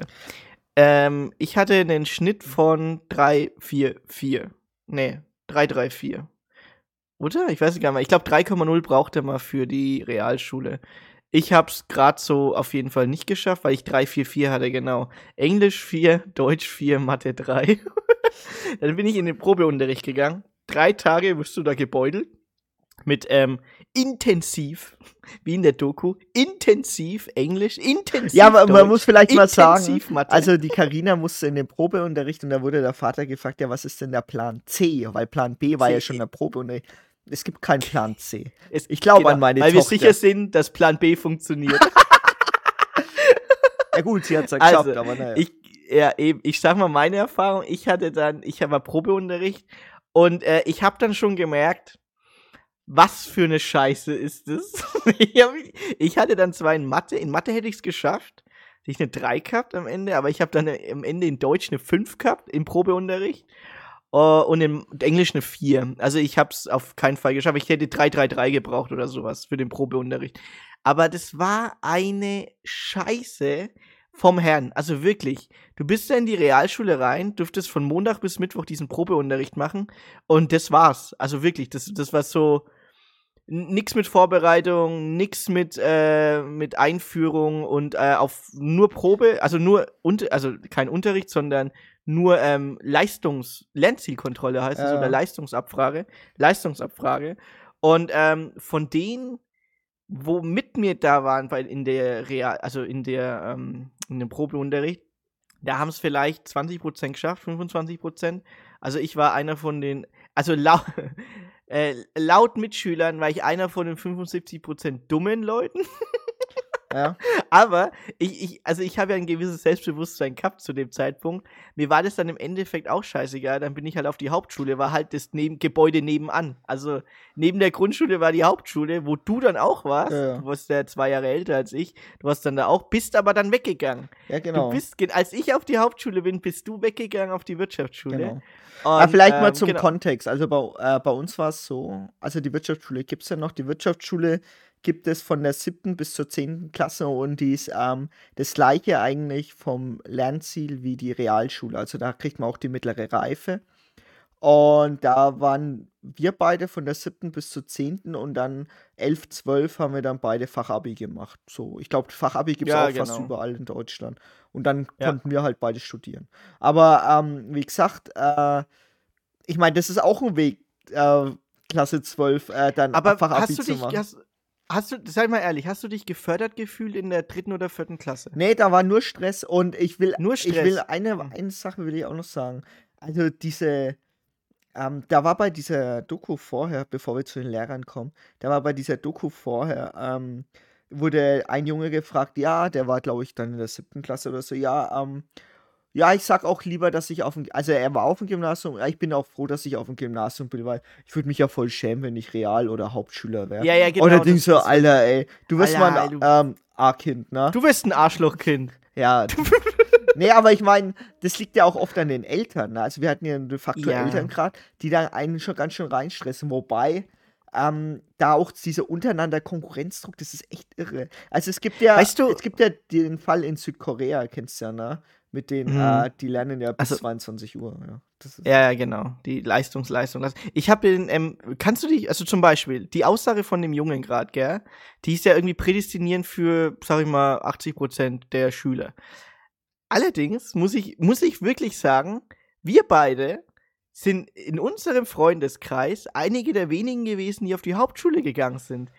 Ähm, ich hatte einen Schnitt von 3, 4, 4. Nee, 3, 3, 4. Oder? Ich weiß gar nicht mehr. Ich glaube, 3,0 brauchte man für die Realschule. Ich hab's gerade so auf jeden Fall nicht geschafft, weil ich 3, 4, 4 hatte, genau. Englisch 4, Deutsch 4, Mathe 3. (laughs) Dann bin ich in den Probeunterricht gegangen. Drei Tage wirst du da gebeutelt. Mit ähm, intensiv, wie in der Doku, intensiv Englisch, intensiv Ja, aber man Deutsch, muss vielleicht mal sagen, Mathe. also die Karina musste in den Probeunterricht und da wurde der Vater gefragt, ja, was ist denn der Plan C? Weil Plan B war ja schon der Probeunterricht. Es gibt keinen Plan C. Es- Ich glaube genau, an meine Weil wir Tochter. sicher sind, dass Plan B funktioniert. (laughs) Ja gut, sie hat es ja Also, geschafft, aber naja. ich, ja, eben, ich sag mal meine Erfahrung. Ich hatte dann, ich habe Probeunterricht und äh, ich habe dann schon gemerkt, was für eine Scheiße ist das. (laughs) ich, hab, ich hatte dann zwar in Mathe, in Mathe hätte ich es geschafft, hätte ich eine 3 gehabt am Ende, aber ich habe dann am Ende in Deutsch eine 5 gehabt im Probeunterricht. äh, und im Englisch eine 4. Also ich habe es auf keinen Fall geschafft. Ich hätte 3, 3, 3 gebraucht oder sowas für den Probeunterricht. Aber das war eine Scheiße vom Herrn. Also wirklich. Du bist da in die Realschule rein, dürftest von Montag bis Mittwoch diesen Probeunterricht machen und das war's. Also wirklich, das, das war so nix mit Vorbereitung, nix mit, äh, mit Einführung und äh, auf nur Probe, also nur, unter, also kein Unterricht, sondern nur ähm, Leistungs-, Lernzielkontrolle heißt es, Ja. oder Leistungsabfrage, Leistungsabfrage. Und ähm, von denen, wo mit mir da waren, weil in der Real, also in der, ähm, in dem Probeunterricht, da haben es vielleicht 20% geschafft, 25%. Also ich war einer von den, also lau (laughs) äh, laut Mitschülern war ich einer von den 75% dummen Leuten. (laughs) Ja. Aber ich, ich, also ich habe ja ein gewisses Selbstbewusstsein gehabt zu dem Zeitpunkt. Mir war das dann im Endeffekt auch scheißegal. Dann bin ich halt auf die Hauptschule, war halt das neben, Gebäude nebenan. Also neben der Grundschule war die Hauptschule, wo du dann auch warst. Ja, ja. Du warst ja zwei Jahre älter als ich. Du warst dann da auch, bist aber dann weggegangen. Ja, genau. Du bist, als ich auf die Hauptschule bin, bist du weggegangen auf die Wirtschaftsschule. Genau. Und, Aber vielleicht mal ähm, zum genau. Kontext. Also bei, äh, bei uns war es so, also die Wirtschaftsschule gibt es ja noch. Die Wirtschaftsschule gibt es von der siebten bis zur zehnten Klasse und die ist ähm, das gleiche eigentlich vom Lernziel wie die Realschule. Also da kriegt man auch die mittlere Reife. Und da waren wir beide von der siebten bis zur zehnten und dann 11, 12 haben wir dann beide Fachabi gemacht. So, ich glaube, Fachabi gibt es Ja, auch fast genau. überall in Deutschland. Und dann Ja. konnten wir halt beide studieren. Aber ähm, wie gesagt, äh, ich meine, das ist auch ein Weg, äh, Klasse 12 äh, dann Aber Fachabi hast du zu dich, machen. hast, hast du, sei mal ehrlich, hast du dich gefördert gefühlt in der dritten oder vierten Klasse? Nee, da war nur Stress und ich will, Nur ich will Stress. eine, Hm. eine Sache will ich auch noch sagen. Also diese, ähm, da war bei dieser Doku vorher, bevor wir zu den Lehrern kommen, da war bei dieser Doku vorher, ähm, wurde ein Junge gefragt, ja, der war, glaube ich, dann in der siebten Klasse oder so, ja, ähm, ja, ich sag auch lieber, dass ich auf dem, also er war auf dem Gymnasium, ja, ich bin auch froh, dass ich auf dem Gymnasium bin, weil ich würde mich ja voll schämen, wenn ich Real- oder Hauptschüler wäre. Ja, ja, genau, Oder denkst du, das- Alter, ey, du wirst mal ein ähm, A-Kind, ne? Du bist ein Arschlochkind. Ja. (laughs) nee, aber ich meine, das liegt ja auch oft an den Eltern. Ne? Also wir hatten ja de facto Ja. Eltern gerade, die da einen schon ganz schön reinstressen. Wobei ähm, da auch dieser untereinander Konkurrenzdruck, das ist echt irre. Also es gibt ja, Weißt du- es gibt ja den Fall in Südkorea, kennst du ja, ne? Mit den, Mhm. äh, die lernen ja bis Also- 22 Uhr. Ja. Ja, ja, genau. Die Leistungsleistung. Ich habe den, ähm, kannst du dich, also zum Beispiel, die Aussage von dem Jungen gerade, gell, die ist ja irgendwie prädestinierend für, sag ich mal, 80 Prozent der Schüler. Allerdings muss ich, muss ich wirklich sagen, wir beide sind in unserem Freundeskreis einige der wenigen gewesen, die auf die Hauptschule gegangen sind.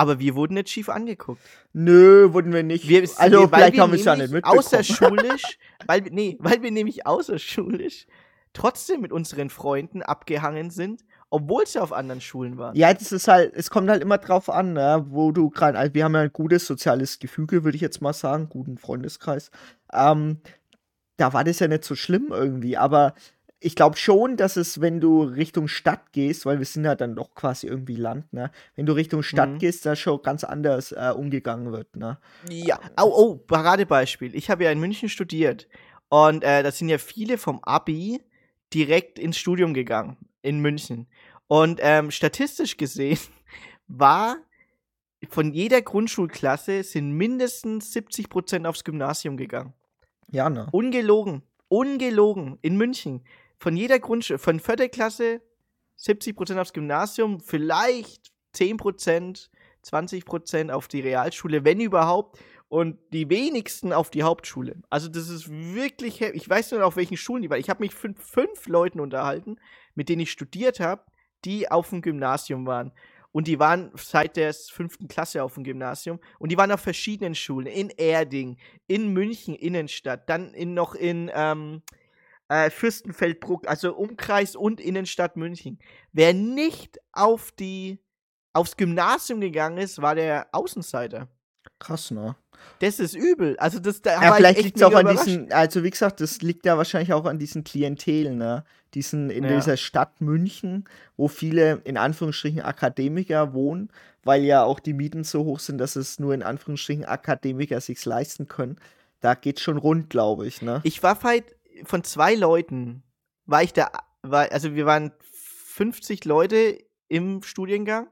Aber wir wurden nicht schief angeguckt. Nö, wurden wir nicht. Wir, also weil vielleicht wir haben wir es ja nämlich nicht mitbekommen. Außerschulisch, (laughs) weil, wir- nee, weil wir nämlich außerschulisch trotzdem mit unseren Freunden abgehangen sind, obwohl sie auf anderen Schulen waren. Ja, das ist halt, es kommt halt immer drauf an, ne, wo du gerade, also wir haben ja ein gutes soziales Gefüge, würde ich jetzt mal sagen, guten Freundeskreis. Ähm, da war das ja nicht so schlimm irgendwie, aber ich glaube schon, dass es, wenn du Richtung Stadt gehst, weil wir sind ja dann doch quasi irgendwie Land, ne, wenn du Richtung Stadt Mhm. gehst, da schon ganz anders äh, umgegangen wird, ne. Ja, oh, oh, Paradebeispiel. Ich habe ja in München studiert und äh, da sind ja viele vom Abi direkt ins Studium gegangen in München. Und ähm, statistisch gesehen (laughs) war von jeder Grundschulklasse sind mindestens 70 Prozent aufs Gymnasium gegangen. Ja, ne. Ungelogen. Ungelogen. In München. Von jeder Grundschule, von vierter Klasse 70% aufs Gymnasium, vielleicht 10%, 20% auf die Realschule, wenn überhaupt. Und die wenigsten auf die Hauptschule. Also das ist wirklich, ich weiß nicht, auf welchen Schulen die waren. Ich habe mich mit fünf Leuten unterhalten, mit denen ich studiert habe, die auf dem Gymnasium waren. Und die waren seit der fünften Klasse auf dem Gymnasium. Und die waren auf verschiedenen Schulen. In Erding, in München Innenstadt, dann in, noch in ähm, äh, Fürstenfeldbruck, also Umkreis und Innenstadt München. Wer nicht auf die, aufs Gymnasium gegangen ist, war der Außenseiter. Krass, ne. Das ist übel. Also das da Ja, vielleicht liegt es auch an überrascht. diesen, also wie gesagt, das liegt ja wahrscheinlich auch an diesen Klientelen, ne? Diesen, in Ja. dieser Stadt München, wo viele in Anführungsstrichen Akademiker wohnen, weil ja auch die Mieten so hoch sind, dass es nur in Anführungsstrichen Akademiker sich's leisten können. Da geht's schon rund, glaube ich, ne? Ich war halt von zwei Leuten, war ich da, war, also wir waren 50 Leute im Studiengang,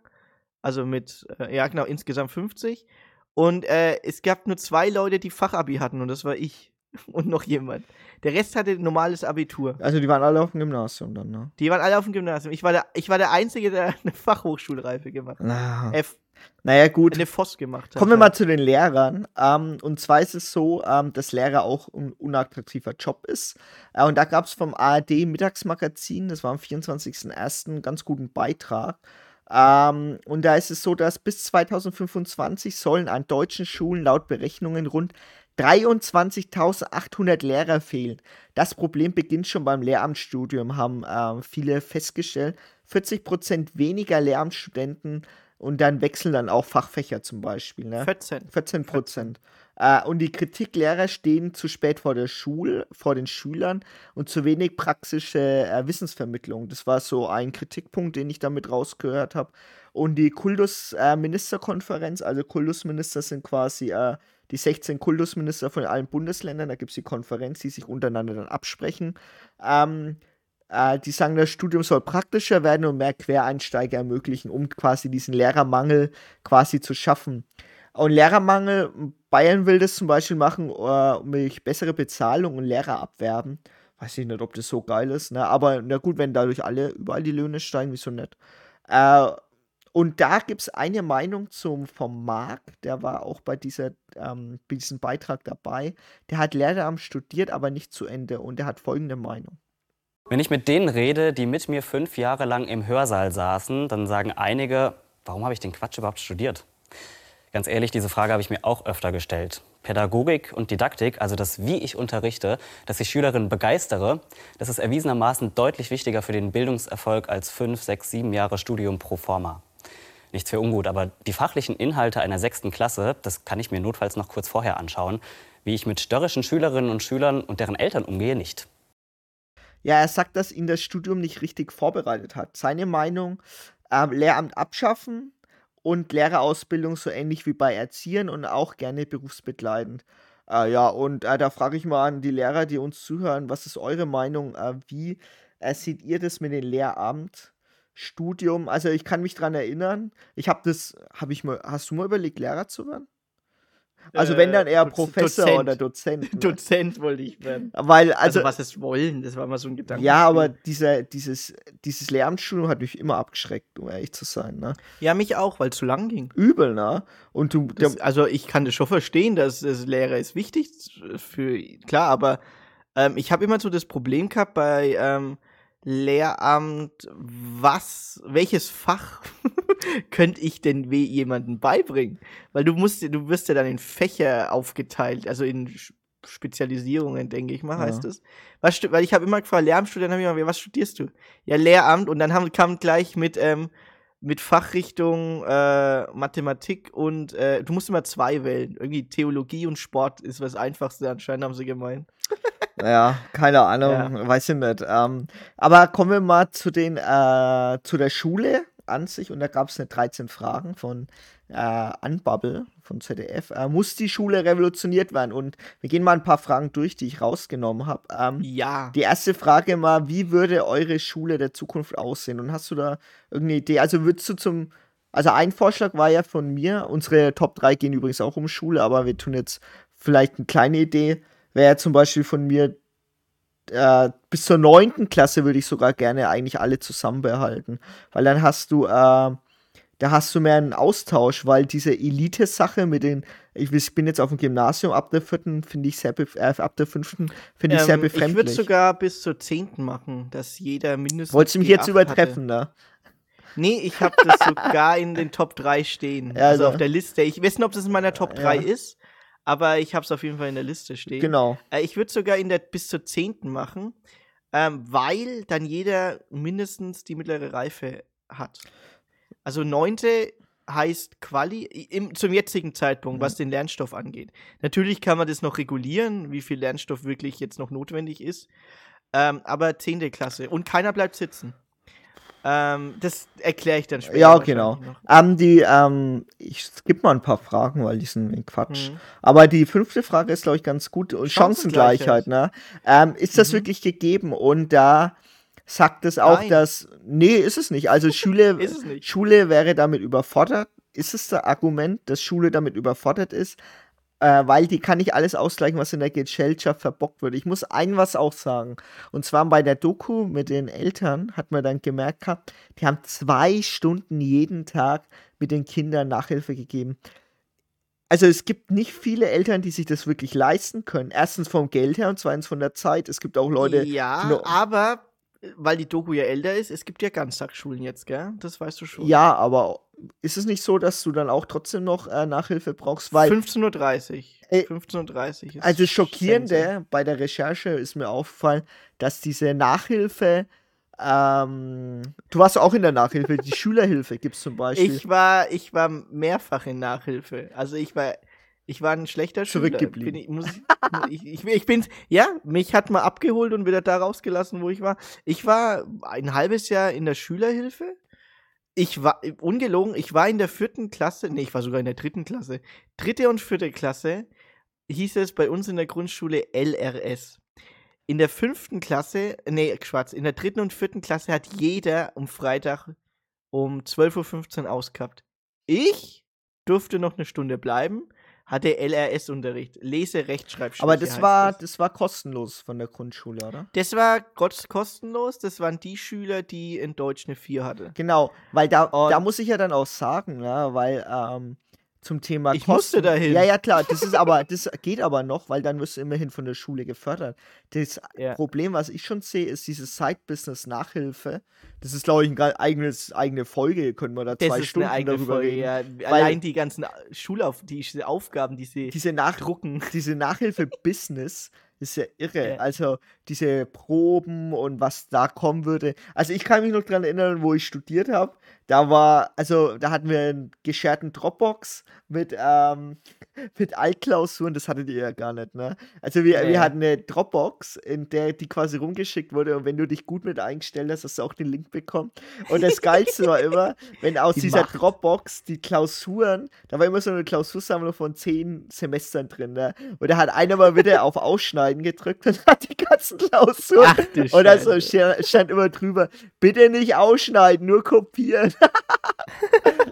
also mit, äh, ja genau, insgesamt 50. Und äh, es gab nur zwei Leute, die Fachabi hatten und das war ich (laughs) und noch jemand. Der Rest hatte ein normales Abitur. Also die waren alle auf dem Gymnasium dann, ne? Die waren alle auf dem Gymnasium. Ich war der, ich war der Einzige, der eine Fachhochschulreife gemacht hat. Na, F, naja, gut. eine FOS gemacht hat. Kommen wir mal zu den Lehrern. Ähm, und zwar ist es so, ähm, dass Lehrer auch ein unattraktiver Job ist. Äh, und da gab es vom ARD Mittagsmagazin, das war am 24.01., einen ganz guten Beitrag. Ähm, und da ist es so, dass bis 2025 sollen an deutschen Schulen laut Berechnungen rund 23.800 Lehrer fehlen. Das Problem beginnt schon beim Lehramtsstudium, haben ähm, viele festgestellt. 40% weniger Lehramtsstudenten und dann wechseln dann auch Fachfächer zum Beispiel. Ne? 14. 14 Prozent. Äh, und die Kritiklehrer stehen zu spät vor der Schule, vor den Schülern und zu wenig praktische äh, Wissensvermittlung. Das war so ein Kritikpunkt, den ich damit rausgehört habe. Und die Kultusministerkonferenz, also Kultusminister sind quasi äh, die 16 Kultusminister von allen Bundesländern, da gibt es die Konferenz, die sich untereinander dann absprechen. Ähm, äh, die sagen, das Studium soll praktischer werden und mehr Quereinsteiger ermöglichen, um quasi diesen Lehrermangel quasi zu schaffen. Und Lehrermangel, Bayern will das zum Beispiel machen, äh, durch bessere Bezahlung und Lehrer abwerben. Weiß ich nicht, ob das so geil ist, ne? Aber na gut, wenn dadurch alle überall die Löhne steigen, wieso nicht? Äh, und da gibt es eine Meinung zum, vom Marc, der war auch bei, dieser, ähm, bei diesem Beitrag dabei. Der hat Lehramt studiert, aber nicht zu Ende. Und der hat folgende Meinung. Wenn ich mit denen rede, die mit mir fünf Jahre lang im Hörsaal saßen, dann sagen einige, warum habe ich den Quatsch überhaupt studiert? Ganz ehrlich, diese Frage habe ich mir auch öfter gestellt. Pädagogik und Didaktik, also das, wie ich unterrichte, dass ich Schülerinnen begeistere, das ist erwiesenermaßen deutlich wichtiger für den Bildungserfolg als fünf, sechs, sieben Jahre Studium pro forma. Nichts für ungut, aber die fachlichen Inhalte einer sechsten Klasse, das kann ich mir notfalls noch kurz vorher anschauen. Wie ich mit störrischen Schülerinnen und Schülern und deren Eltern umgehe, nicht. Ja, er sagt, dass ihn das Studium nicht richtig vorbereitet hat. Seine Meinung, äh, Lehramt abschaffen und Lehrerausbildung so ähnlich wie bei Erziehern und auch gerne berufsbegleitend. Äh, ja, und äh, da frage ich mal an die Lehrer, die uns zuhören, was ist eure Meinung? Äh, wie äh, seht ihr das mit dem Lehramt? Studium, also ich kann mich daran erinnern, ich habe das, habe ich mal, hast du mal überlegt, Lehrer zu werden? Also wenn dann eher Doz- Professor Dozent. oder Dozent. (laughs) Ne? Dozent wollte ich werden. Weil, Also, also, was ist wollen? Das war mal so ein Gedanke. ja, aber dieser, dieses, dieses Lehramtsstudium hat mich immer abgeschreckt, um ehrlich zu sein, ne? Ja, mich auch, weil es zu lang ging. Übel, ne? Und du, der, Das, also ich kann das schon verstehen, dass das Lehrer ist wichtig für klar, aber ähm, ich habe immer so das Problem gehabt bei ähm, Lehramt, was, welches Fach (laughs) könnte ich denn jemandem beibringen? Weil du musst, du wirst ja dann in Fächer aufgeteilt, also in Spezialisierungen, denke ich mal, heißt Ja. es. Was, weil ich habe immer gefragt, Lehramtsstudent, habe ich immer, was studierst du? Ja, Lehramt und dann haben, kam gleich mit, ähm, mit Fachrichtung äh, Mathematik und äh, du musst immer zwei wählen. Irgendwie Theologie und Sport ist was Einfachste anscheinend, haben sie gemeint. (laughs) ja, keine Ahnung, Ja. weiß ich nicht. Ähm, aber kommen wir mal zu den, äh, zu der Schule an sich und da gab es eine 13 Fragen von äh, Unbubble von ZDF. Äh, muss die Schule revolutioniert werden? Und wir gehen mal ein paar Fragen durch, die ich rausgenommen habe. Ähm, Ja. Die erste Frage mal, wie würde eure Schule der Zukunft aussehen? Und hast du da irgendeine Idee? Also würdest du zum, also ein Vorschlag war ja von mir, unsere Top 3 gehen übrigens auch um Schule, aber wir tun jetzt vielleicht eine kleine Idee, wäre zum Beispiel von mir, äh, bis zur neunten Klasse würde ich sogar gerne eigentlich alle zusammen behalten. Weil dann hast du, äh, da hast du mehr einen Austausch, weil diese Elite-Sache mit den, ich, ich bin jetzt auf dem Gymnasium, ab der vierten finde ich sehr, äh, ab der fünften finde ich sehr Ähm, ich würde befremdlich. sogar bis zur zehnten machen, dass jeder mindestens. Wolltest du mich jetzt übertreffen, ne? Nee, ich habe das sogar in den Top 3 stehen. (laughs) Ja, also also- auf der Liste. Ich weiß nicht, ob das in meiner Top 3 Ja. ist, aber ich habe es auf jeden Fall in der Liste stehen. Genau. Äh, ich würde sogar in der bis zur 10. machen, ähm, weil dann jeder mindestens die mittlere Reife hat. Also 9. heißt Quali im, zum jetzigen Zeitpunkt, Mhm. was den Lernstoff angeht. Natürlich kann man das noch regulieren, wie viel Lernstoff wirklich jetzt noch notwendig ist. Ähm, aber 10. Klasse. Und keiner bleibt sitzen. Ähm, das erkläre ich dann später. Ja, genau. Ähm, die, ähm, ich skippe mal ein paar Fragen, weil die sind ein Quatsch. Mhm. Aber die fünfte Frage ist, glaube ich, ganz gut. Und Chancengleichheit. Ne? Ähm, ist das Mhm. wirklich gegeben? Und da sagt es auch, Nein. dass. Nee, ist es nicht. Also Schule. (laughs) Schule wäre damit überfordert. Ist es das Argument, dass Schule damit überfordert ist? Äh, weil die kann nicht alles ausgleichen, was in der Gesellschaft verbockt wird. Ich muss ein was auch sagen. Und zwar bei der Doku mit den Eltern hat man dann gemerkt gehabt, die haben zwei Stunden jeden Tag mit den Kindern Nachhilfe gegeben. Also es gibt nicht viele Eltern, die sich das wirklich leisten können. Erstens vom Geld her und zweitens von der Zeit. Es gibt auch Leute, die Ja, aber äh, weil die Doku ja älter ist, es gibt ja Ganztagsschulen jetzt, gell? Das weißt du schon. Ja, aber ist es nicht so, dass du dann auch trotzdem noch äh, Nachhilfe brauchst? Weil 15.30 Uhr. Äh, 15.30 Uhr ist Also das Sense. Schockierende bei der Recherche ist mir aufgefallen, dass diese Nachhilfe Ähm, du warst auch in der Nachhilfe. Die (laughs) Schülerhilfe gibt es zum Beispiel. Ich war, ich war mehrfach in Nachhilfe. Also ich war, ich war ein schlechter Zurückgeblieben. Schüler. Bin ich, ich, ich, ich bin, ja, mich hat man abgeholt und wieder da rausgelassen, wo ich war. Ich war ein halbes Jahr in der Schülerhilfe. Ich war, ungelogen, ich war in der vierten Klasse, nee, ich war sogar in der dritten Klasse. Dritte und vierte Klasse hieß es bei uns in der Grundschule LRS. In der fünften Klasse, nee, Quatsch, in der dritten und vierten Klasse hat jeder um Freitag um 12.15 Uhr ausgehabt. Ich durfte noch eine Stunde bleiben, hatte LRS-Unterricht, Lese, Rechtschreibschwäche. Aber das war, das. das war kostenlos von der Grundschule, oder? Das war Gott kostenlos, das waren die Schüler, die in Deutsch eine 4 hatte. Genau, weil da, Und- da muss ich ja dann auch sagen, ne, weil ähm, zum Thema Ich musste dahin. Ja, ja, klar, das ist aber, das geht aber noch, weil dann wirst du immerhin von der Schule gefördert. Das Ja. Problem, was ich schon sehe, ist diese Side-Business-Nachhilfe. Das ist, glaube ich, eine eigenes, eigene Folge, können wir da Das zwei Stunden darüber Folge, reden. ja. Allein die ganzen Schulauf die diese Aufgaben, die sie diese Nach drucken. diese Nachhilfe-Business ist ja irre. Ja. Also diese Proben und was da kommen würde. Also ich kann mich noch dran erinnern, wo ich studiert habe. Da war, also da hatten wir einen gescherten Dropbox mit, ähm, (laughs) mit Altklausuren, das hattet ihr ja gar nicht, ne? Also wir, Nee. wir hatten eine Dropbox, in der die quasi rumgeschickt wurde und wenn du dich gut mit eingestellt hast, hast du auch den Link bekommen. Und das Geilste war immer, (laughs) wenn aus Die dieser Macht. Dropbox die Klausuren, da war immer so eine Klausursammlung von zehn Semestern drin, ne? Und da hat einer mal wieder auf Ausschneiden gedrückt und hat die ganzen Klausuren. Ach und da so Scheiße. sta- stand immer drüber, bitte nicht ausschneiden, nur kopieren.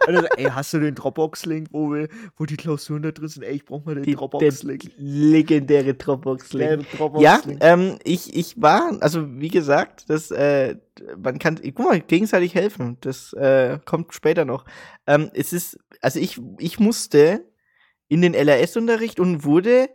Und dann so, ey, hast du den Dropbox-Link, wo, wir- wo die Klausuren da drin sind? Ey, ich brauch mal den Dropbox-Link. legendäre Dropbox-Link. Der Ja, ähm, ich, ich war, also wie gesagt, das, äh, man kann, guck mal, gegenseitig helfen. Das äh, kommt später noch. Ähm, es ist, also ich, ich musste in den LRS-Unterricht und wurde,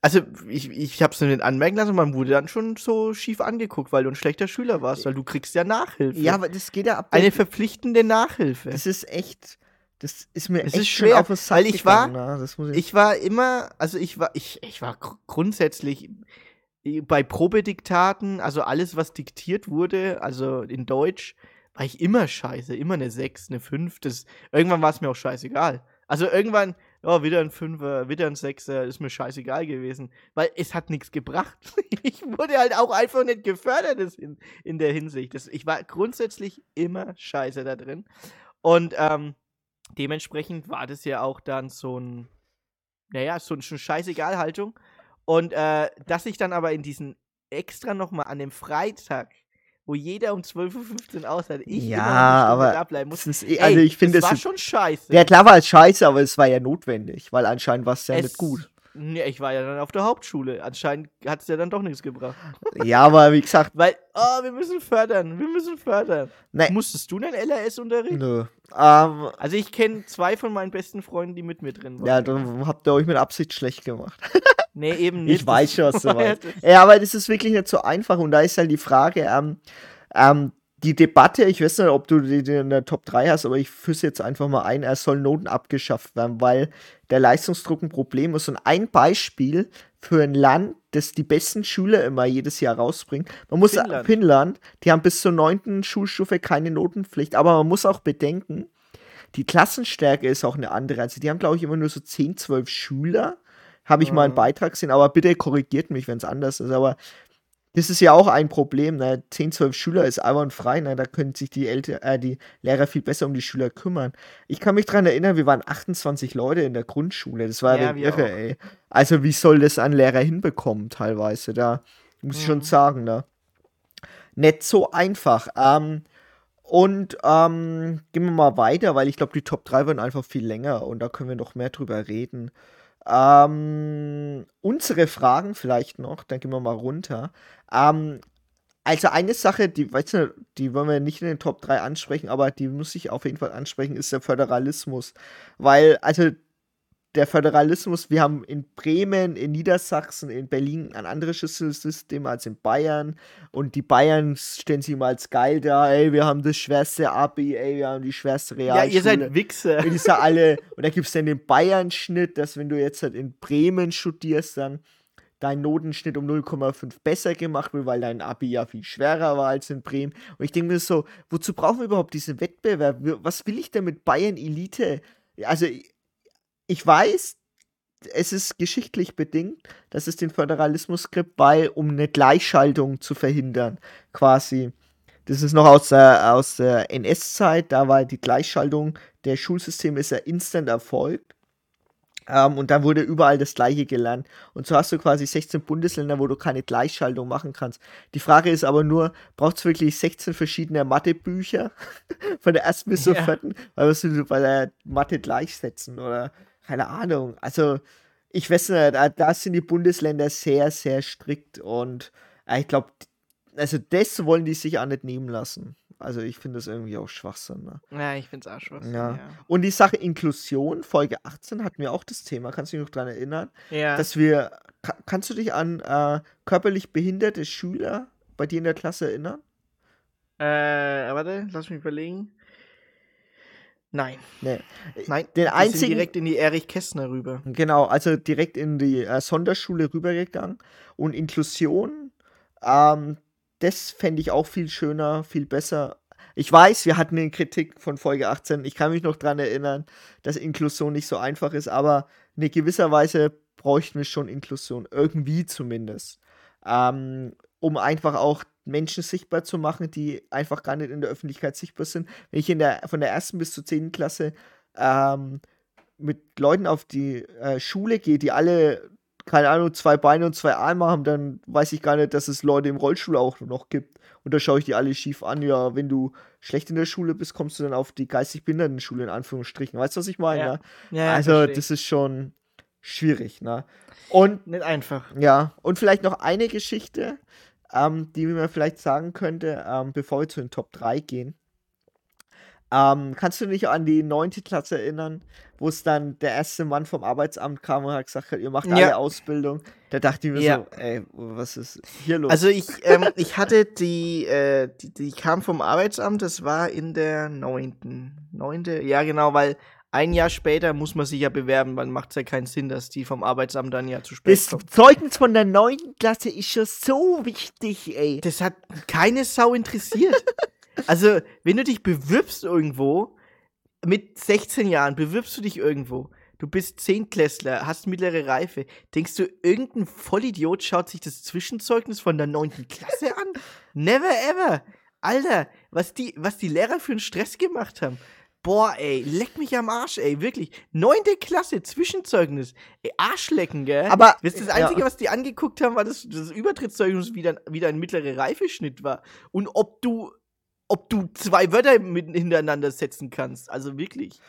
also ich, ich hab's nur nicht anmerken lassen, man wurde dann schon so schief angeguckt, weil du ein schlechter Schüler warst, weil du kriegst ja Nachhilfe. Ja, aber das geht ja ab. Eine verpflichtende Nachhilfe. das ist echt, das ist mir Es echt ist schon schwer, auf den Sack weil ich war- gegangen, ne? das muss ich, Ich war immer, also ich war, ich, ich war gr- grundsätzlich äh, bei Probediktaten, also alles, was diktiert wurde, also in Deutsch, war ich immer scheiße, immer eine 6, eine 5. Das, irgendwann war es mir auch scheißegal. Also irgendwann, oh, wieder ein Fünfer, wieder ein Sechser, ist mir scheißegal gewesen, weil es hat nichts gebracht. (laughs) Ich wurde halt auch einfach nicht gefördert in, in der Hinsicht. Das, ich war grundsätzlich immer scheiße da drin. Und ähm, dementsprechend war das ja auch dann so ein, naja, so eine Scheißegal-Haltung. Und äh, dass ich dann aber in diesen extra nochmal an dem Freitag, wo jeder um 12.15 Uhr aus hat, ich Ja, aber da bleiben muss. ist eh- also ich finde, das war schon scheiße. ja, klar war es scheiße, aber es war ja notwendig, weil anscheinend war es ja nicht gut. Nee, ich war ja dann auf der Hauptschule. Anscheinend hat es ja dann doch nichts gebracht. Ja, aber wie gesagt, Weil, oh, wir müssen fördern, wir müssen fördern. Nee. Musstest du denn LRS-Unterricht? nö. Ähm, Also ich kenne zwei von meinen besten Freunden, die mit mir drin waren. ja, dann habt ihr euch mit Absicht schlecht gemacht. (laughs) Nee, eben nicht. Ich weiß schon, was du meinst. Ja, aber das ist wirklich nicht so einfach. Und da ist halt die Frage, ähm, ähm, die Debatte, ich weiß nicht, ob du die, in der Top 3 hast, aber ich führe jetzt einfach mal ein, es soll Noten abgeschafft werden, weil der Leistungsdruck ein Problem ist. Und ein Beispiel für ein Land, das die besten Schüler immer jedes Jahr rausbringt. Man muss Finnland. Finnland, die haben bis zur neunten Schulstufe keine Notenpflicht, aber man muss auch bedenken, die Klassenstärke ist auch eine andere. Also die haben, glaube ich, immer nur so 10, 12 Schüler. Habe ich mal einen Mhm. Beitrag gesehen, aber bitte korrigiert mich, wenn es anders ist. Aber das ist ja auch ein Problem. Ne? 10, 12 Schüler ist einwandfrei. Ne? Da können sich die, Elter äh, die Lehrer viel besser um die Schüler kümmern. Ich kann mich daran erinnern, wir waren 28 Leute in der Grundschule. Das war Ja, ja, irre, auch. ey. Also, wie soll das ein Lehrer hinbekommen, teilweise? Da muss ich Mhm. schon sagen, ne? Nicht so einfach. Ähm, und ähm, gehen wir mal weiter, weil ich glaube, die Top 3 werden einfach viel länger und da können wir noch mehr drüber reden. Ähm, unsere Fragen vielleicht noch, dann gehen wir mal runter. Ähm, also eine Sache, die, weißt du, die wollen wir nicht in den Top 3 ansprechen, aber die muss ich auf jeden Fall ansprechen, ist der Föderalismus. Weil, also der Föderalismus, wir haben in Bremen, in Niedersachsen, in Berlin ein anderes System als in Bayern. Und die Bayern stellen sich immer als geil da, ey, wir haben das schwerste Abi, ey, wir haben die schwerste Ja, Realschule. ihr seid Wichser. Und sind alle, und da gibt es dann den Bayern-Schnitt, dass wenn du jetzt halt in Bremen studierst, dann dein Notenschnitt um 0,5 besser gemacht wird, weil dein Abi ja viel schwerer war als in Bremen. Und ich denke mir so, wozu brauchen wir überhaupt diesen Wettbewerb? Was will ich denn mit Bayern Elite? Also, ich weiß, es ist geschichtlich bedingt, dass es den Föderalismus gibt, weil um eine Gleichschaltung zu verhindern, quasi. Das ist noch aus der, aus der NS-Zeit, da war die Gleichschaltung der Schulsysteme ist ja instant erfolgt. Ähm, und dann wurde überall das Gleiche gelernt. Und so hast du quasi 16 Bundesländer, wo du keine Gleichschaltung machen kannst. Die Frage ist aber nur, braucht es wirklich 16 verschiedene Mathebücher (laughs) von der ersten bis zur Ja. vierten? Weil wirst du bei der Mathe gleichsetzen oder keine Ahnung. Also, ich weiß nicht, da, da sind die Bundesländer sehr, sehr strikt und äh, ich glaube, also das wollen die sich auch nicht nehmen lassen. Also ich finde das irgendwie auch Schwachsinn. Ne? Ja, ich find's auch Schwachsinn, Ja. ja. Und die Sache Inklusion, Folge 18 hatten wir auch das Thema, kannst du dich noch daran erinnern? Ja. Dass wir, ka kannst du dich an äh, körperlich behinderte Schüler bei dir in der Klasse erinnern? Äh, warte, lass mich überlegen. Nein. Nee. Nein, Den die sind einzigen- direkt in die Erich Kästner rüber. Genau, also direkt in die äh, Sonderschule rübergegangen. Und Inklusion, ähm, das fände ich auch viel schöner, viel besser. Ich weiß, wir hatten eine Kritik von Folge 18. Ich kann mich noch daran erinnern, dass Inklusion nicht so einfach ist, aber in gewisser Weise bräuchten wir schon Inklusion. Irgendwie zumindest. Ähm, um einfach auch Menschen sichtbar zu machen, die einfach gar nicht in der Öffentlichkeit sichtbar sind. Wenn ich in der, von der ersten bis zur zehnten Klasse ähm, mit Leuten auf die äh, Schule gehe, die alle, keine Ahnung, zwei Beine und zwei Arme haben, dann weiß ich gar nicht, dass es Leute im Rollstuhl auch noch gibt. Und da schaue ich die alle schief an. Ja, wenn du schlecht in der Schule bist, kommst du dann auf die geistig Behindertenschule in Anführungsstrichen. Weißt du, was ich meine? Ja. ne? Ja, also, das ist schon schwierig, ne? Und Nicht einfach. ja, und vielleicht noch eine Geschichte, ähm, die mir vielleicht sagen könnte, ähm, bevor wir zu den Top 3 gehen. Ähm, kannst du dich an die 9. Klasse erinnern, wo es dann der erste Mann vom Arbeitsamt kam und hat gesagt hat, ihr macht alle Ja. Ausbildung? Da dachte ich mir Ja. so, ey, was ist hier los? Also ich, ähm, (laughs) ich hatte die, äh, die, die kam vom Arbeitsamt, das war in der neunten. Neunte, ja genau, weil ein Jahr später muss man sich ja bewerben, weil macht es ja keinen Sinn, dass die vom Arbeitsamt dann ja zu spät das kommen. Zeugnis von der 9. Klasse ist schon so wichtig, ey. Das hat keine Sau interessiert. (laughs) also, wenn du dich bewirbst irgendwo, mit 16 Jahren bewirbst du dich irgendwo, du bist Zehntklässler, hast mittlere Reife, denkst du, irgendein Vollidiot schaut sich das Zwischenzeugnis von der 9. Klasse an? Never ever! Alter, was die, was die Lehrer für einen Stress gemacht haben. Boah, ey, leck mich am Arsch, ey, wirklich. Neunte Klasse, Zwischenzeugnis. Ey, Arschlecken, gell? Aber- das, das ja. Einzige, was die angeguckt haben, war das, das Übertrittszeugnis, wie dann wieder ein mittlerer Reifeschnitt war. Und ob du, ob du zwei Wörter mit, hintereinander setzen kannst. Also wirklich.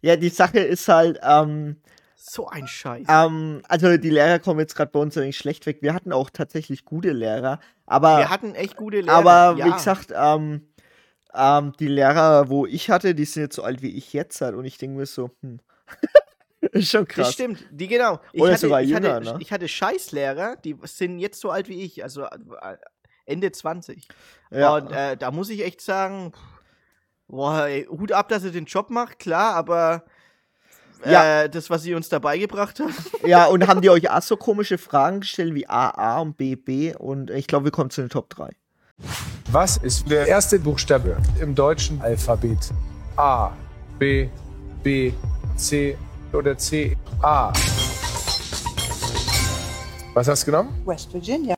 Ja, die Sache ist halt, ähm, So ein Scheiß. ähm, also die Lehrer kommen jetzt gerade bei uns eigentlich schlecht weg. Wir hatten auch tatsächlich gute Lehrer, aber Wir hatten echt gute Lehrer. Aber ja. wie gesagt, ähm, ähm, die Lehrer, wo ich hatte, die sind jetzt so alt wie ich jetzt halt und ich denke mir so, hm. (laughs) ist schon krass. Das stimmt, die genau. Ich Oder hatte, sogar ich jünger, hatte, ne? Ich hatte Scheißlehrer, die sind jetzt so alt wie ich, also äh, Ende 20. Ja. Und äh, da muss ich echt sagen, boah, ey, Hut ab, dass er den Job macht, klar, aber Ja. äh, das, was sie uns dabei gebracht haben. (laughs) Ja, und haben die euch auch so komische Fragen gestellt wie AA und BB und ich glaube, wir kommen zu den Top 3. Was ist der erste Buchstabe im deutschen Alphabet? A, B, B, C oder C? A. Was hast du genommen? West Virginia.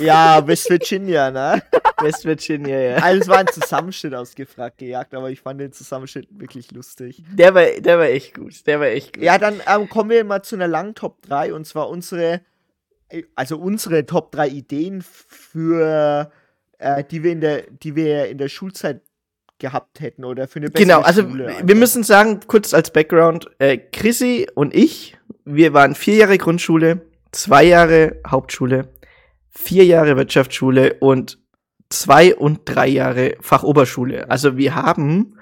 Ja, West Virginia, ne? (laughs) West Virginia, ja. Also es war ein Zusammenschnitt aus Gefragt gejagt, aber ich fand den Zusammenschnitt wirklich lustig. Der war, der war echt gut, der war echt gut. Ja, dann ähm, kommen wir mal zu einer langen Top 3 und zwar unsere, äh, also unsere Top 3 Ideen für, äh, die wir in der, die wir in der Schulzeit gehabt hätten oder für eine bessere Genau, also Schule wir müssen sagen, kurz als Background, äh, Chrissy und ich, wir waren vier Jahre Grundschule, zwei Jahre Hauptschule, vier Jahre Wirtschaftsschule und zwei und drei Jahre Fachoberschule. Also wir haben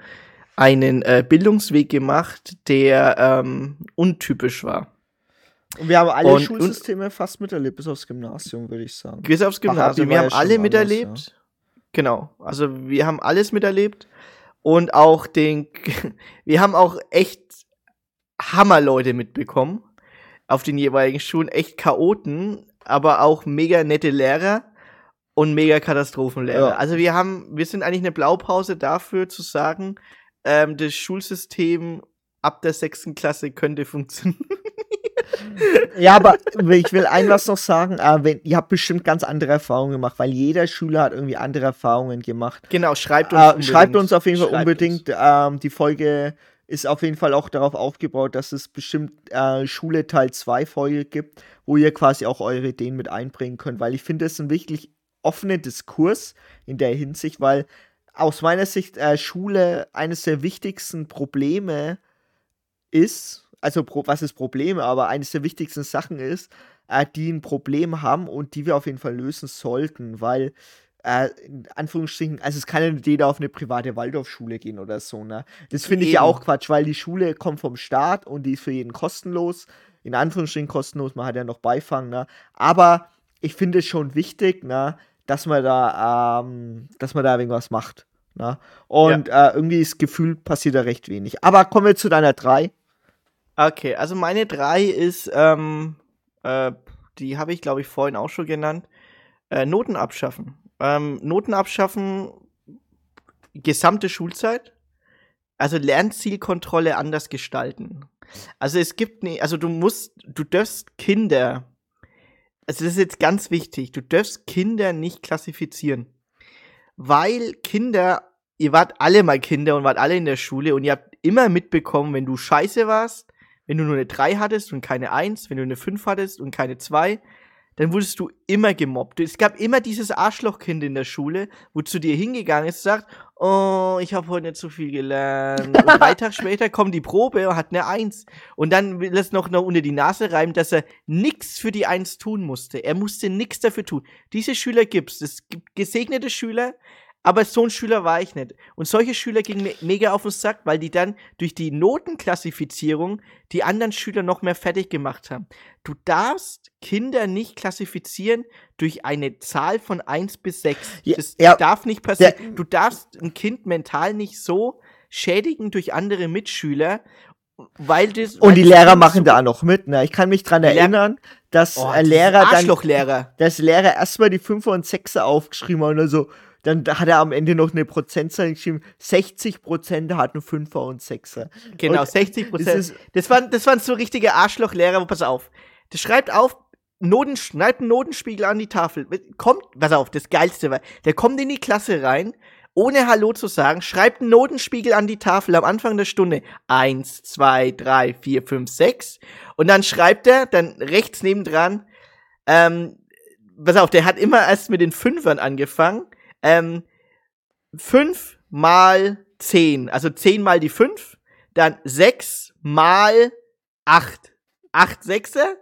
einen äh, Bildungsweg gemacht, der ähm, untypisch war. Und wir haben alle Und- Schulsysteme fast miterlebt, bis aufs Gymnasium, würde ich sagen. Bis aufs Gymnasium. Wir ja haben alle anders, miterlebt. Genau. Also wir haben alles miterlebt. Und auch den, (laughs) wir haben auch echt Hammerleute mitbekommen. auf den jeweiligen Schulen echt Chaoten, aber auch mega nette Lehrer und mega Katastrophenlehrer. Ja. Also wir haben, wir sind eigentlich eine Blaupause dafür zu sagen, ähm, das Schulsystem ab der sechsten Klasse könnte funktionieren. (laughs) Ja, aber ich will ein was noch sagen. Äh, wenn, ihr habt bestimmt ganz andere Erfahrungen gemacht, weil jeder Schüler hat irgendwie andere Erfahrungen gemacht. Genau, schreibt uns Äh, schreibt uns auf jeden Fall Schreibt unbedingt. Ähm, die Folge ist auf jeden Fall auch darauf aufgebaut, dass es bestimmt äh, Schule Teil 2 Folge gibt, wo ihr quasi auch eure Ideen mit einbringen könnt, weil ich finde, es ist ein wirklich offener Diskurs in der Hinsicht, weil aus meiner Sicht äh, Schule eines der wichtigsten Probleme ist, also pro, was ist Probleme, aber eines der wichtigsten Sachen ist, äh, die ein Problem haben und die wir auf jeden Fall lösen sollten, weil äh, in Anführungsstrichen, also es kann ja nicht jeder auf eine private Waldorfschule gehen oder so, ne? Das finde ich ja auch Quatsch, weil die Schule kommt vom Staat und die ist für jeden kostenlos. In Anführungsstrichen kostenlos, man hat ja noch Beifang, ne? Aber ich finde es schon wichtig, ne, dass man da, ähm, dass man da irgendwas macht. Ne? Und äh, irgendwie das Gefühl passiert da recht wenig. Aber kommen wir zu deiner 3. Okay, also meine drei ist, ähm, äh, die habe ich, glaube ich, vorhin auch schon genannt. Äh, Noten abschaffen. Ähm, Noten abschaffen, gesamte Schulzeit. Also Lernzielkontrolle anders gestalten. Also es gibt nie, also du musst, du darfst Kinder, also das ist jetzt ganz wichtig, du darfst Kinder nicht klassifizieren. Weil Kinder, ihr wart alle mal Kinder und wart alle in der Schule und ihr habt immer mitbekommen, wenn du scheiße warst, wenn du nur eine 3 hattest und keine 1, wenn du eine 5 hattest und keine 2, dann wurdest du immer gemobbt. Es gab immer dieses Arschlochkind in der Schule, wo zu dir hingegangen ist und sagt, oh, ich habe heute nicht so viel gelernt. Und drei Tage (laughs) später kommt die Probe und hat eine 1. Und dann will es noch, noch unter die Nase reiben, dass er nichts für die 1 tun musste. Er musste nichts dafür tun. Diese Schüler gibt's. Es gibt gesegnete Schüler, aber so ein Schüler war ich nicht. Und solche Schüler gingen mir mega auf den Sack, weil die dann durch die Notenklassifizierung die anderen Schüler noch mehr fertig gemacht haben. Du darfst Kinder nicht klassifizieren durch eine Zahl von 1 bis 6. Ja, das ja. darf nicht passieren. Du darfst ein Kind mental nicht so schädigen durch andere Mitschüler, weil das. weil Und die das Lehrer machen so- da auch noch mit. Ne? Ich kann mich dran Die erinnern, dass Oh, Lehrer dann. Arschlochlehrer. Dass Lehrer erstmal die 5er und 6er aufgeschrieben haben oder so. Dann hat er am Ende noch eine Prozentzahl geschrieben. 60% hatten 5er und 6er. Genau, Und 60 das Prozent. Das, waren, das waren so richtige Arschlochlehrer, wo pass auf. Das schreibt auf, Noten, schreibt einen Notenspiegel an die Tafel. Kommt, pass auf, das Geilste war, der kommt in die Klasse rein, ohne Hallo zu sagen, schreibt einen Notenspiegel an die Tafel am Anfang der Stunde. Eins, zwei, drei, vier, fünf, sechs. Und dann schreibt er, dann rechts nebendran, ähm, pass auf, der hat immer erst mit den Fünfern angefangen. Ähm, fünf mal zehn, also zehn mal die fünf, dann sechs mal acht, acht Sechser.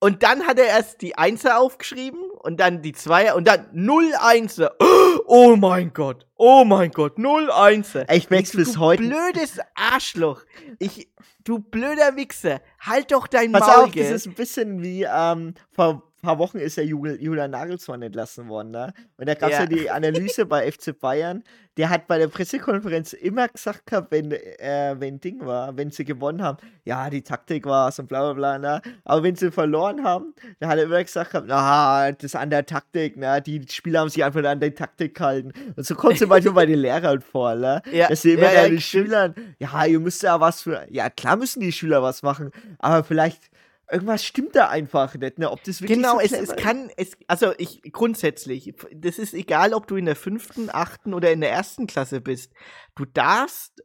Und dann hat er erst die Einser aufgeschrieben und dann die Zweier und dann null Einser. (gasps) Oh mein Gott, oh mein Gott, null Einser. Ich merk's du, bis du heute. blödes Arschloch. Ich, du blöder Wichser. Halt doch dein Pass Maul, auf, das ist ein bisschen wie, ähm, vor paar Wochen ist ja Jul- Julian Nagelsmann entlassen worden, ne? Und da gab es ja. Ja. die Analyse bei (laughs) FC Bayern. Der hat bei der Pressekonferenz immer gesagt gehabt, wenn, äh, wenn Ding war, wenn sie gewonnen haben, ja, die Taktik war's und bla bla bla, ne? Aber wenn sie verloren haben, dann hat er immer gesagt gehabt, na, das ist an der Taktik, ne? Die Spieler haben sich einfach an der Taktik gehalten. Und so kommt es manchmal bei den Lehrern vor, ne? (laughs) Ja, Dass sie immer ja, ja, den. Schülern, ja, ihr müsst ja was für, ja, klar müssen die Schüler was machen, aber vielleicht irgendwas stimmt da einfach nicht, ne? Ob das wirklich Genau, so es, es kann, es, also ich grundsätzlich, das ist egal, ob du in der fünften, achten oder in der ersten Klasse bist. Du darfst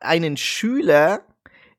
einen Schüler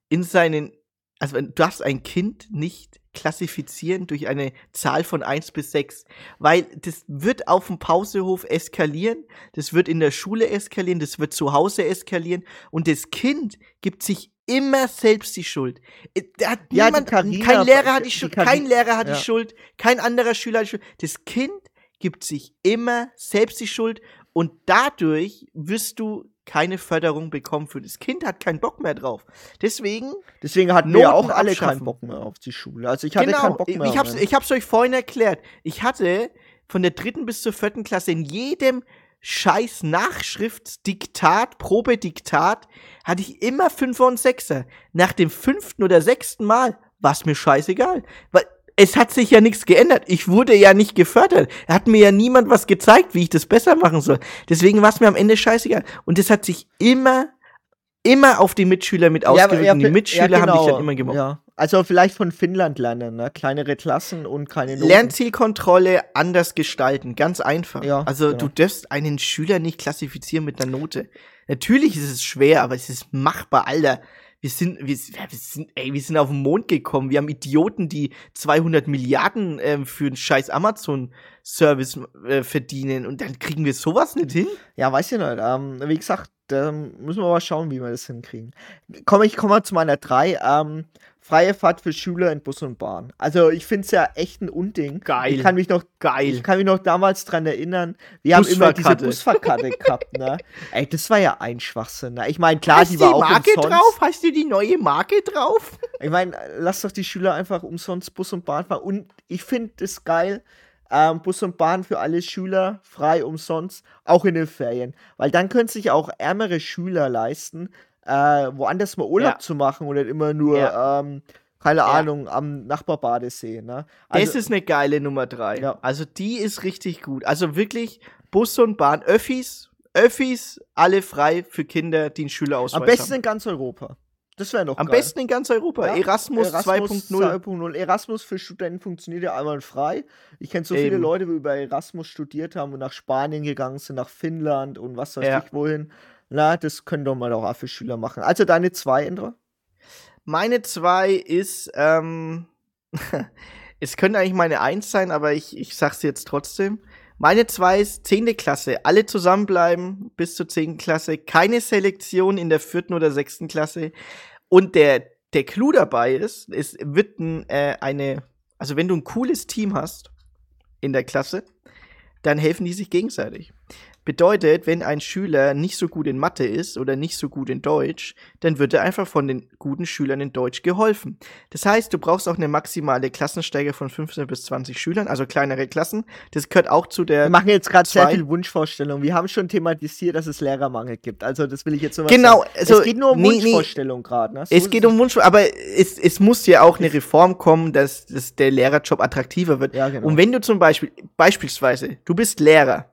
in seinen, also du darfst ein Kind nicht klassifizieren durch eine Zahl von 1 bis 6, weil das wird auf dem Pausehof eskalieren, das wird in der Schule eskalieren, das wird zu Hause eskalieren und das Kind gibt sich immer selbst die Schuld. Äh, Da hat Ja, die niemand, Carina- kein Lehrer hat die die Schuld, Cari- kein Lehrer hat ja. die Schuld, kein anderer Schüler hat die Schuld. Das Kind gibt sich immer selbst die Schuld und dadurch wirst du keine Förderung bekommen für das Kind, hat keinen Bock mehr drauf. Deswegen Deswegen hatten wir ja auch Noten alle abschaffen. keinen Bock mehr auf die Schule. Also ich hatte genau, keinen Bock mehr. ich hab's, mehr. ich hab's euch vorhin erklärt. Ich hatte von der dritten bis zur vierten Klasse in jedem scheiß Nachschriftsdiktat, Probediktat, hatte ich immer Fünfer und Sechser. Nach dem fünften oder sechsten Mal war es mir scheißegal. Weil es hat sich ja nichts geändert. Ich wurde ja nicht gefördert. Hat mir ja niemand was gezeigt, wie ich das besser machen soll. Deswegen war es mir am Ende scheißegal. Und das hat sich immer, immer auf die Mitschüler mit ausgewirkt. ja, und die Mitschüler ja, haben dich genau. dann immer gemobbt. Ja. Also vielleicht von Finnland lernen, ne? Kleinere Klassen und keine Noten. Lernzielkontrolle anders gestalten, ganz einfach. Ja, also genau. du darfst einen Schüler nicht klassifizieren mit einer Note. Natürlich ist es schwer, aber es ist machbar, Alter. Wir sind, wir, wir sind, ey, wir sind auf den Mond gekommen. Wir haben Idioten, die 200 Milliarden ähm, für einen scheiß Amazon-Service äh, verdienen und dann kriegen wir sowas nicht hin? Ja, weiß ich nicht. Ähm, wie gesagt, da müssen wir mal schauen, wie wir das hinkriegen. Komm, ich komme mal zu meiner 3. Ähm, freie Fahrt für Schüler in Bus und Bahn. Also ich finde es ja echt ein Unding. Geil. Ich kann mich noch, Geil. ich kann mich noch damals dran erinnern, wir haben immer diese Busfahrkarte. Gehabt, ne? (laughs) Ey, das war ja ein Schwachsinn. Ne? Ich meine, klar, Hast die du war die auch Marke umsonst. drauf? Hast du die neue Marke drauf? (laughs) Ich meine, lass doch die Schüler einfach umsonst Bus und Bahn fahren. Und ich finde es geil, ähm, Bus und Bahn für alle Schüler frei umsonst, auch in den Ferien. Weil dann können sich auch ärmere Schüler leisten, äh, woanders mal Urlaub Ja. zu machen und nicht immer nur, Ja. ähm, keine Ja. Ahnung, am Nachbarbadesee. Ne? Also, das ist eine geile Nummer drei. Ja. Also die ist richtig gut. Also wirklich Bus und Bahn, Öffis, Öffis, alle frei für Kinder, die einen Schülerausweis am besten haben. in ganz Europa. Das wäre noch Am geil. besten in ganz Europa. Ja, Erasmus, 2.0. 2.0. Erasmus für Studenten funktioniert ja einmal frei. Ich kenne so viele Eben. Leute, die über Erasmus studiert haben und nach Spanien gegangen sind, nach Finnland und was weiß Ja. ich wohin. Na, das können doch mal auch für Schüler machen. Also deine zwei, Indra? Meine zwei ist, ähm, (laughs) es könnte eigentlich meine eins sein, aber ich, ich sag's jetzt trotzdem. Meine zwei ist 10. Klasse. Alle zusammenbleiben bis zur 10. Klasse. Keine Selektion in der vierten oder sechsten Klasse. Und der, der Clou dabei ist, es wird ein, äh, eine, also wenn du ein cooles Team hast in der Klasse, dann helfen die sich gegenseitig. Bedeutet, wenn ein Schüler nicht so gut in Mathe ist oder nicht so gut in Deutsch, dann wird er einfach von den guten Schülern in Deutsch geholfen. Das heißt, du brauchst auch eine maximale Klassensteiger von 15 bis 20 Schülern, also kleinere Klassen. Das gehört auch zu der. Wir machen jetzt gerade sehr viel Wunschvorstellung. Wir haben schon thematisiert, dass es Lehrermangel gibt. Also das will ich jetzt nur Genau, sagen. also, es geht nur um nee, nee. Wunschvorstellung gerade. Ne? So Es geht um Wunsch, aber es, es muss ja auch eine Reform kommen, dass, dass der Lehrerjob attraktiver wird. Ja, genau. Und wenn du zum Beispiel, beispielsweise, du bist Lehrer,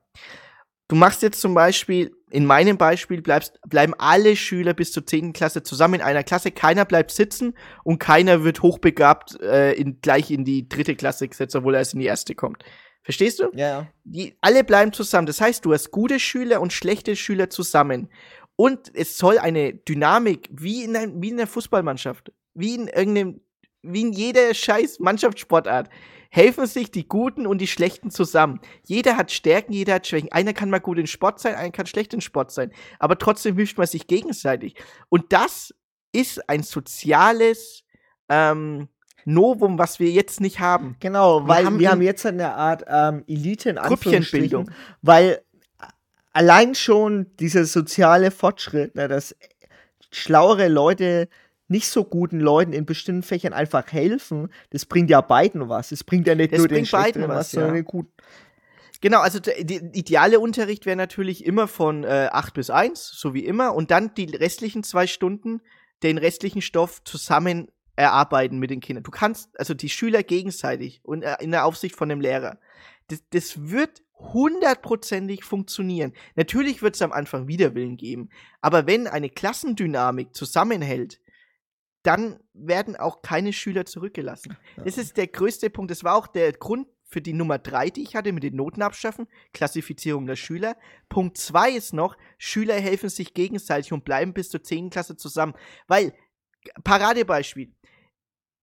du machst jetzt zum Beispiel, in meinem Beispiel bleibst, bleiben alle Schüler bis zur 10. Klasse zusammen in einer Klasse, keiner bleibt sitzen und keiner wird hochbegabt äh, in, gleich in die dritte Klasse gesetzt, obwohl er erst in die erste kommt. Verstehst du? Ja, ja. die, alle bleiben zusammen. Das heißt, du hast gute Schüler und schlechte Schüler zusammen. Und es soll eine Dynamik, wie in, ein, wie in der Fußballmannschaft, wie in irgendeinem, wie in jeder scheiß Mannschaftssportart, helfen sich die Guten und die Schlechten zusammen. Jeder hat Stärken, jeder hat Schwächen. Einer kann mal gut in Sport sein, einer kann schlecht in Sport sein. Aber trotzdem hilft man sich gegenseitig. Und das ist ein soziales ähm, Novum, was wir jetzt nicht haben. Genau, Wir weil haben wir haben jetzt eine Art ähm, Elite in Anführungsstrichen, weil allein schon dieser soziale Fortschritt, ne, dass schlauere Leute nicht so guten Leuten in bestimmten Fächern einfach helfen, das bringt ja beiden was. Es bringt ja nicht Das nur den bringt beiden was, was, sondern ja. den guten. Genau, also der ideale Unterricht wäre natürlich immer von äh, 8 bis 1, so wie immer, und dann die restlichen zwei Stunden den restlichen Stoff zusammen erarbeiten mit den Kindern. Du kannst, also die Schüler gegenseitig und äh, in der Aufsicht von dem Lehrer. Das, das wird hundertprozentig funktionieren. Natürlich wird es am Anfang Widerwillen geben, aber wenn eine Klassendynamik zusammenhält, dann werden auch keine Schüler zurückgelassen. Das ist der größte Punkt. Das war auch der Grund für die Nummer drei, die ich hatte, mit den Noten abschaffen, Klassifizierung der Schüler. Punkt zwei ist noch, Schüler helfen sich gegenseitig und bleiben bis zur 10. Klasse zusammen. Weil, Paradebeispiel,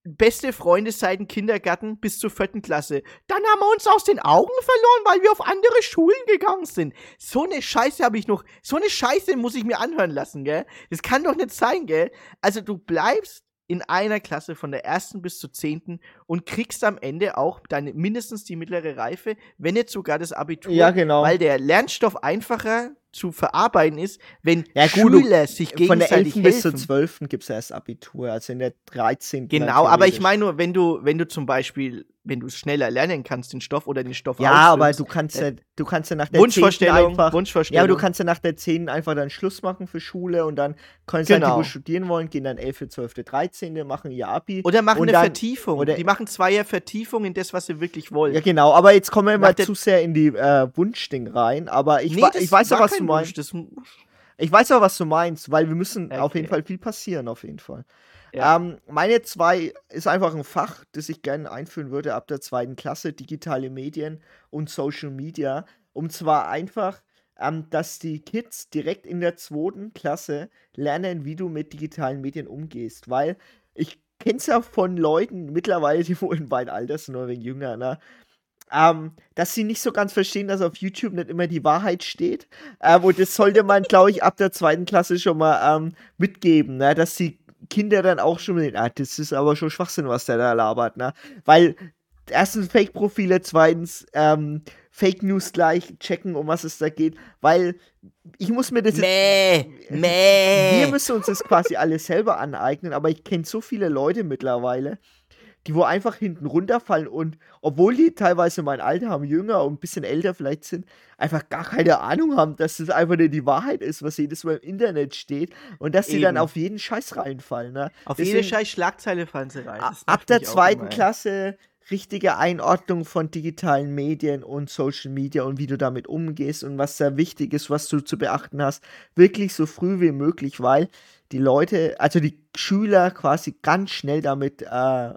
beste Freunde seit dem Kindergarten bis zur vierten Klasse. Dann haben wir uns aus den Augen verloren, weil wir auf andere Schulen gegangen sind. So eine Scheiße habe ich noch, so eine Scheiße muss ich mir anhören lassen, gell? Das kann doch nicht sein, gell? Also du bleibst in einer Klasse von der ersten bis zur zehnten und kriegst am Ende auch deine mindestens die mittlere Reife, wenn nicht sogar das Abitur, Ja, genau. weil der Lernstoff einfacher zu verarbeiten ist, wenn Ja, gut, Schüler sich Von der gegenseitig 11. bis zur helfen. 12. gibt es erst Abitur, also in der 13. dann Genau, aber ich meine nur, wenn du, wenn du zum Beispiel wenn du es schneller lernen kannst, den Stoff oder den Stoff Ja, aber du kannst ja, du kannst ja nach der Wunschvorstellung, 10. einfach, Wunschvorstellung. Ja, aber du kannst ja nach der 10. einfach dann Schluss machen für Schule und dann können sie halt, die, Genau. studieren wollen, gehen dann 11., 12., 13., machen ihr Abi. Oder machen eine dann, Vertiefung. oder- die machen zweier Vertiefung in das, was sie wirklich wollen. Ja, genau, aber jetzt kommen wir der- zu sehr in die äh, Wunschding rein, aber ich, Nee, wa- ich weiß ja, war was du meinst. Wunsch, Ich weiß auch, was du meinst, weil wir müssen auf Okay. jeden Fall viel passieren, auf jeden Fall. Ja. Ähm, meine zwei ist einfach ein Fach, das ich gerne einführen würde ab der zweiten Klasse, digitale Medien und Social Media. Und zwar einfach, ähm, dass die Kids direkt in der zweiten Klasse lernen, wie du mit digitalen Medien umgehst. Weil ich kenne es ja von Leuten mittlerweile, (laughs) die wohl in beiden Alter sind ein wenig jünger, ne? ähm, dass sie nicht so ganz verstehen, dass auf YouTube nicht immer die Wahrheit steht. Ähm, und das sollte man, glaube ich, ab der zweiten Klasse schon mal ähm, mitgeben, ne? dass die Kinder dann auch schon mit, ah, das ist aber schon Schwachsinn, was der da labert, ne? Weil erstens Fake-Profile, zweitens ähm, Fake News gleich checken, um was es da geht, weil ich muss mir das jetzt. Mäh, mäh. Wir müssen uns das quasi alles selber aneignen, aber ich kenne so viele Leute mittlerweile, die wo einfach hinten runterfallen und obwohl die teilweise mein Alter haben, jünger und ein bisschen älter vielleicht sind, einfach gar keine Ahnung haben, dass das einfach nicht die Wahrheit ist, was jedes Mal im Internet steht und dass die dann auf jeden Scheiß reinfallen. Ne? Auf jede scheiß Schlagzeile fallen sie rein. Ab der zweiten. Klasse richtige Einordnung von digitalen Medien und Social Media und wie du damit umgehst und was sehr wichtig ist, was du zu beachten hast, wirklich so früh wie möglich, weil die Leute, also die Schüler quasi ganz schnell damit äh,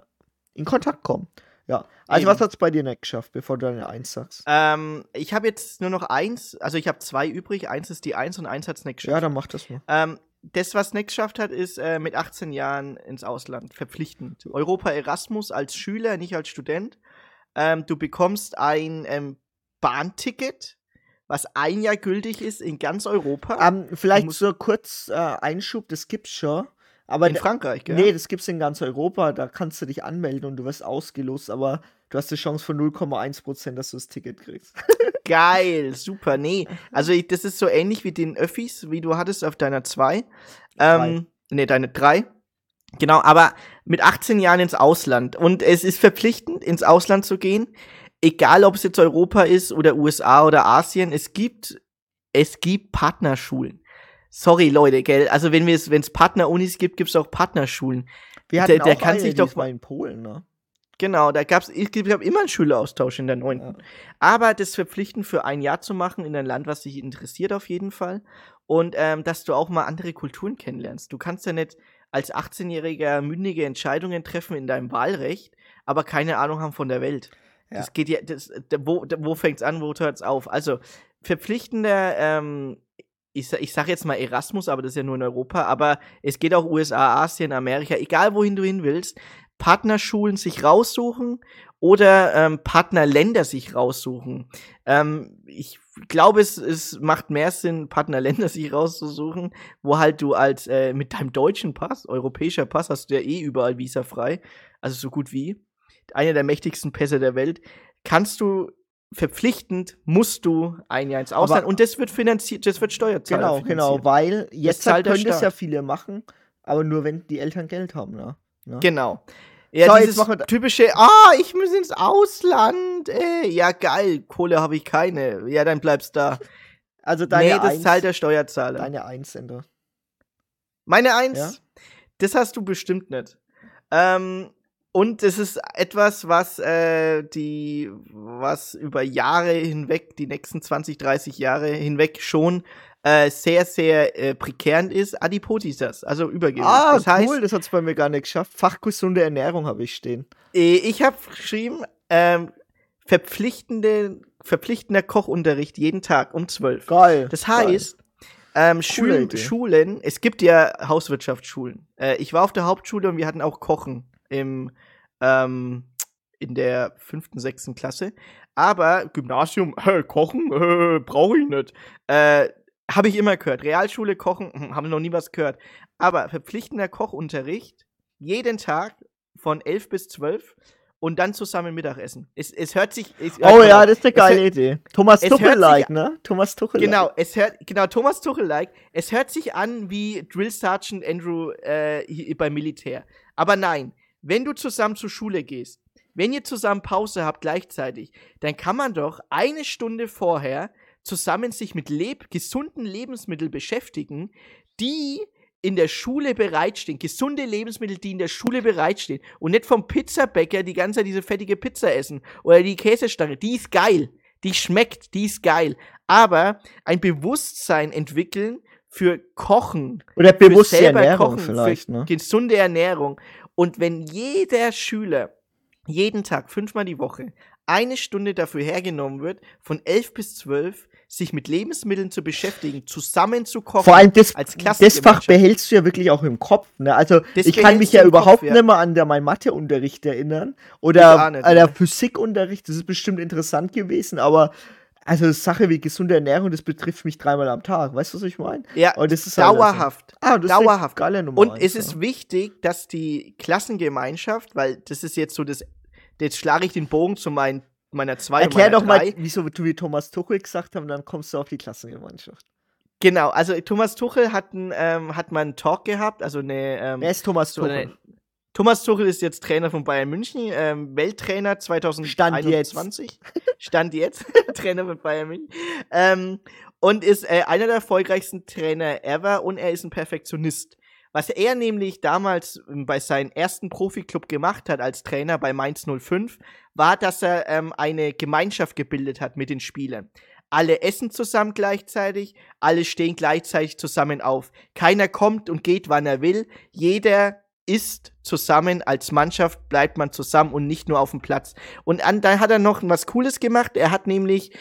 in Kontakt kommen. Ja, also Eben. was hat's bei dir nicht geschafft, bevor du deine Eins sagst? Ähm, ich habe jetzt nur noch eins, also ich habe zwei übrig. Eins ist die Eins und eins hat's nicht geschafft. Ja, dann mach das mal. Ähm, das, was nicht geschafft hat, ist äh, mit 18 Jahren ins Ausland verpflichtend. Europa Erasmus als Schüler, nicht als Student. Ähm, du bekommst ein ähm, Bahnticket, was ein Jahr gültig ist in ganz Europa. Ähm, vielleicht so kurz äh, Einschub, das gibt's schon. Aber In Frankreich, gell? Nee, das gibt's in ganz Europa. Da kannst du dich anmelden und du wirst ausgelost, aber du hast die Chance von 0,1%, dass du das Ticket kriegst. (laughs) Geil, super. Nee, also ich, das ist so ähnlich wie den Öffis, wie du hattest auf deiner 2. Ähm, nee, deine 3. Genau, aber mit 18 Jahren ins Ausland. Und es ist verpflichtend, ins Ausland zu gehen. Egal, ob es jetzt Europa ist oder USA oder Asien. Es gibt, es gibt Partnerschulen. Sorry, Leute, gell? Also, wenn es wenn es Partnerunis gibt, gibt es auch Partnerschulen. Wir der, hatten der auch kann eine, sich doch mal in Polen, ne? Genau, da gab's, ich glaube immer einen Schüleraustausch in der neunten. Aber das verpflichtend für ein Jahr zu machen in ein Land, was dich interessiert auf jeden Fall. Und ähm, dass du auch mal andere Kulturen kennenlernst. Du kannst ja nicht als 18-Jähriger mündige Entscheidungen treffen in deinem Wahlrecht, aber keine Ahnung haben von der Welt. Ja. Das geht ja, das, da- wo, wo fängt's an, wo hört's auf? Also, verpflichtender, ähm, ich, ich sage jetzt mal Erasmus, aber das ist ja nur in Europa, aber es geht auch USA, Asien, Amerika, egal wohin du hin willst, Partnerschulen sich raussuchen oder ähm, Partnerländer sich raussuchen. Ähm, ich glaube, es, es macht mehr Sinn, Partnerländer (laughs) sich rauszusuchen, wo halt du als äh, mit deinem deutschen Pass, europäischer Pass, hast du ja eh überall visafrei, also so gut wie, einer der mächtigsten Pässe der Welt, kannst du verpflichtend musst du ein Jahr ins Ausland Aber- und das wird finanziert, das wird Steuerzahler Genau, genau, finanziert. weil Das jetzt der können das ja viele machen, aber nur wenn die Eltern Geld haben, ne? ne? Genau. Ja, So, jetzt dieses wir- typische, ah, ich muss ins Ausland, ey. Ja, geil, Kohle habe ich keine. Ja, dann bleibst da. (laughs) Also deine nee, das Eins- zahlt der Steuerzahler. Deine Einsender. Meine Eins, Ja? das hast du bestimmt nicht. Ähm, und es ist etwas, was äh, die, was über Jahre hinweg, die nächsten 20, 30 Jahre hinweg schon äh, sehr, sehr äh, prekärend ist, Adipositas, also Übergewicht. Ah, das heißt, cool, das hat's bei mir gar nicht geschafft. Fachgesunde Ernährung habe ich stehen. Äh, Ich habe geschrieben, ähm, verpflichtende, verpflichtender Kochunterricht jeden Tag um 12. Geil. Das heißt, ähm, Schul Idee. Schulen, es gibt ja Hauswirtschaftsschulen. Äh, ich war auf der Hauptschule und wir hatten auch Kochen im, ähm, in der fünften, sechsten Klasse. Aber Gymnasium, (laughs) äh, Kochen, äh, brauche ich nicht. Äh, habe ich immer gehört. Realschule, Kochen, hm, habe noch nie was gehört. Aber verpflichtender Kochunterricht jeden Tag von 11 bis 12 und dann zusammen Mittagessen. Es, es hört sich. Es, Oh pass ja, auf. das ist eine geile hört- Idee. Thomas es Tuchel hört sich- like, ne? Thomas Tuchel. Genau, es hört, genau, Thomas Tuchel-like. Es hört sich an wie Drill Sergeant Andrew äh, beim Militär. Aber nein, wenn du zusammen zur Schule gehst, wenn ihr zusammen Pause habt gleichzeitig, dann kann man doch eine Stunde vorher zusammen sich mit leb gesunden Lebensmitteln beschäftigen, die in der Schule bereitstehen. Gesunde Lebensmittel, die in der Schule bereitstehen. Und nicht vom Pizzabäcker die ganze Zeit diese fettige Pizza essen. Oder die Käsestange. Die ist geil. Die schmeckt. Die ist geil. Aber ein Bewusstsein entwickeln für Kochen. Oder bewusste selber Ernährung Kochen, vielleicht, für ne? Gesunde Ernährung. Und wenn jeder Schüler jeden Tag, fünfmal die Woche, eine Stunde dafür hergenommen wird, von elf bis zwölf, sich mit Lebensmitteln zu beschäftigen, zusammen zu kochen. Vor allem das, als das Fach behältst du ja wirklich auch im Kopf. Ne? Also Das ich kann mich ja im Kopf, überhaupt ja. nicht mehr an der, meinen Matheunterricht erinnern. Oder nicht, an der ne. Physikunterricht, das ist bestimmt interessant gewesen, aber also Sache wie gesunde Ernährung, das betrifft mich dreimal am Tag. Weißt du, was ich meine? Ja, Und das ist halt dauerhaft. Also, ah, das ist eine dauerhaft. geile Nummer Und eins, es ja. ist wichtig, dass die Klassengemeinschaft, weil das ist jetzt so das, jetzt schlage ich den Bogen zu mein, meiner zwei Erklär meiner doch mal, drei. wieso du wie Thomas Tuchel gesagt haben, dann kommst du auf die Klassengemeinschaft. Genau, also Thomas Tuchel hat, ein, ähm, hat mal einen Talk gehabt, also eine. Ähm, Wer ist Thomas so Tuchel? Eine, Thomas Tuchel ist jetzt Trainer von Bayern München, ähm, Welttrainer 2021. Stand jetzt. (laughs) Trainer von Bayern München. Ähm, und ist äh, einer der erfolgreichsten Trainer ever und er ist ein Perfektionist. Was er nämlich damals ähm, bei seinem ersten Profiklub gemacht hat als Trainer bei Mainz 05, war, dass er ähm, eine Gemeinschaft gebildet hat mit den Spielern. Alle essen zusammen gleichzeitig, alle stehen gleichzeitig zusammen auf. Keiner kommt und geht, wann er will. Jeder isst zusammen, als Mannschaft bleibt man zusammen und nicht nur auf dem Platz. Und an, da hat er noch was Cooles gemacht. Er hat nämlich